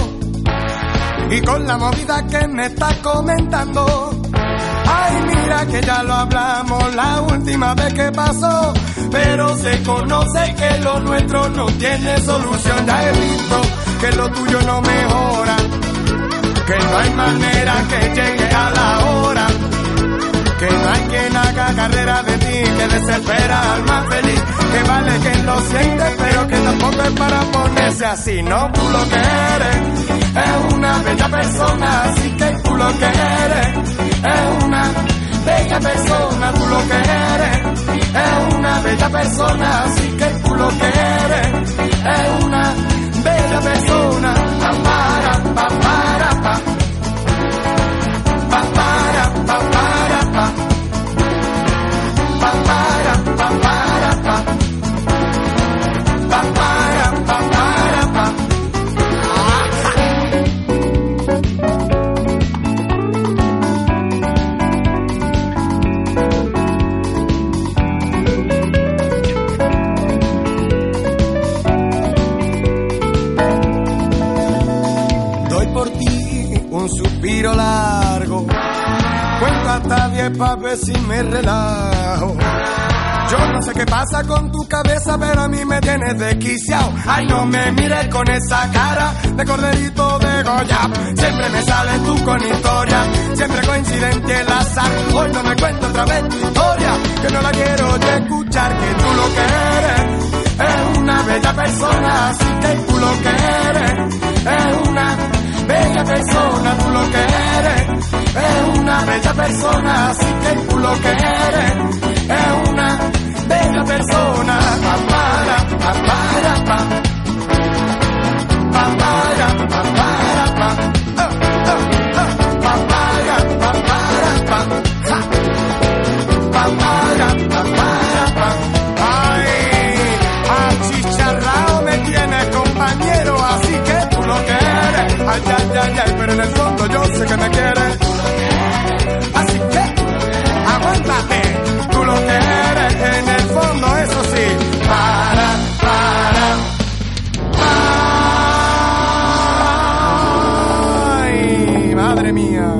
y con la movida que me estás comentando, Ay, mira que ya lo hablamos la última vez que pasó, pero se conoce que lo nuestro no tiene solución. Ya he visto que lo tuyo no mejora, que no hay manera que llegue a la hora. Que no hay quien haga carrera de ti, que desespera al más feliz. Que vale que lo sientes, pero que tampoco es para ponerse así. No, tú lo que eres es una bella persona, así que tú lo que eres es una bella persona, tú lo que eres es una bella persona, así que tú lo que eres es una bella persona. Pa, pa' ver si me relajo. Yo no sé qué pasa con tu cabeza, pero a mí me tienes desquiciado. Ay, no me mires con esa cara de corderito de Goya. Siempre me sales tú con historia, siempre coincidente el azar. Hoy no me cuento otra vez tu historia, que no la quiero ya escuchar, que tú lo que eres es una bella persona, así que tú lo que eres es una bella persona, tú lo que eres es una bella persona, así que tú lo que eres es una bella persona. Pa, para, pa, para, pa. Pero en el fondo yo sé que me quieres. Así que, aguántate, tú lo que eres, en el fondo, eso sí. Para, para, ay, madre mía.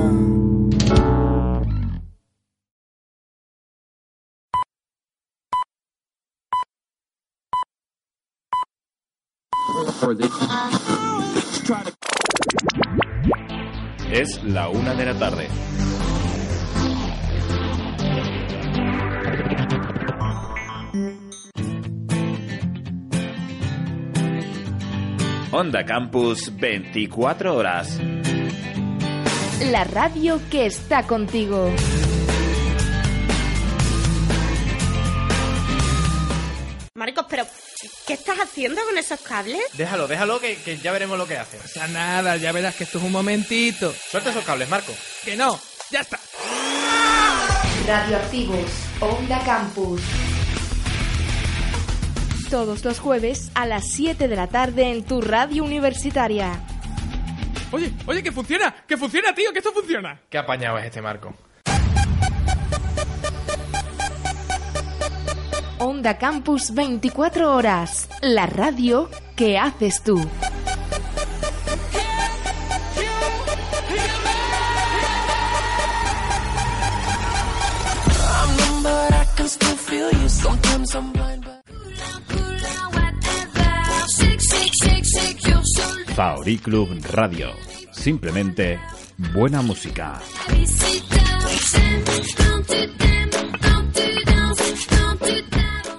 Es la una de la tarde. Onda Campus 24 horas. La radio que está contigo. Marcos, pero ¿qué estás haciendo con esos cables? Déjalo, déjalo, que, que ya veremos lo que hace. O sea, nada, ya verás que esto es un momentito. Suelta esos cables, Marco. Que no, ya está. Radioactivos, Onda Campus. Todos los jueves a las 7 de la tarde en tu radio universitaria. Oye, oye, que funciona, que funciona, tío, que esto funciona. Qué apañado es este Marco. Onda Campus 24 horas. La radio que haces tú. Faori Club Radio. Simplemente buena música.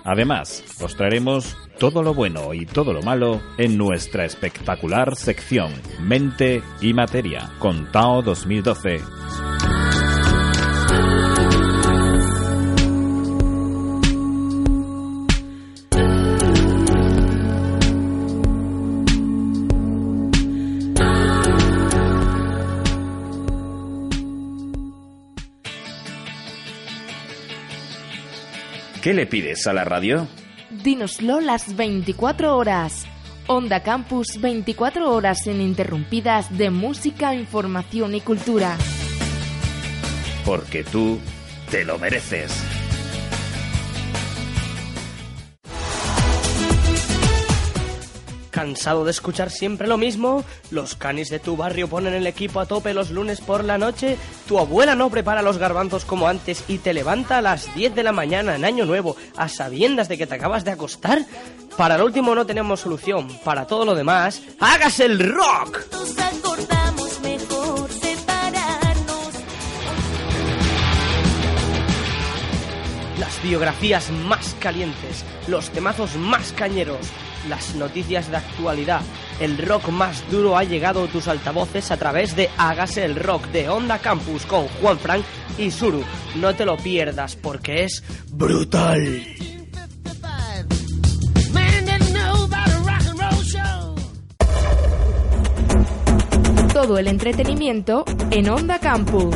Además, os traeremos todo lo bueno y todo lo malo en nuestra espectacular sección Mente y Materia con Tao 2012. ¿Qué le pides a la radio? Dínoslo las 24 horas. Onda Campus 24 horas ininterrumpidas de música, información y cultura. Porque tú te lo mereces. ¿Cansado de escuchar siempre lo mismo? ¿Los canis de tu barrio ponen el equipo a tope los lunes por la noche? ¿Tu abuela no prepara los garbanzos como antes y te levanta a las 10 de la mañana en Año Nuevo a sabiendas de que te acabas de acostar? Para lo último no tenemos solución. Para todo lo demás, ¡hágase el rock! Las biografías más calientes, los temazos más cañeros, las noticias de actualidad. El rock más duro ha llegado a tus altavoces a través de Hágase el Rock de Onda Campus con Juan Frank y Suru. No te lo pierdas porque es brutal. Todo el entretenimiento en Onda Campus.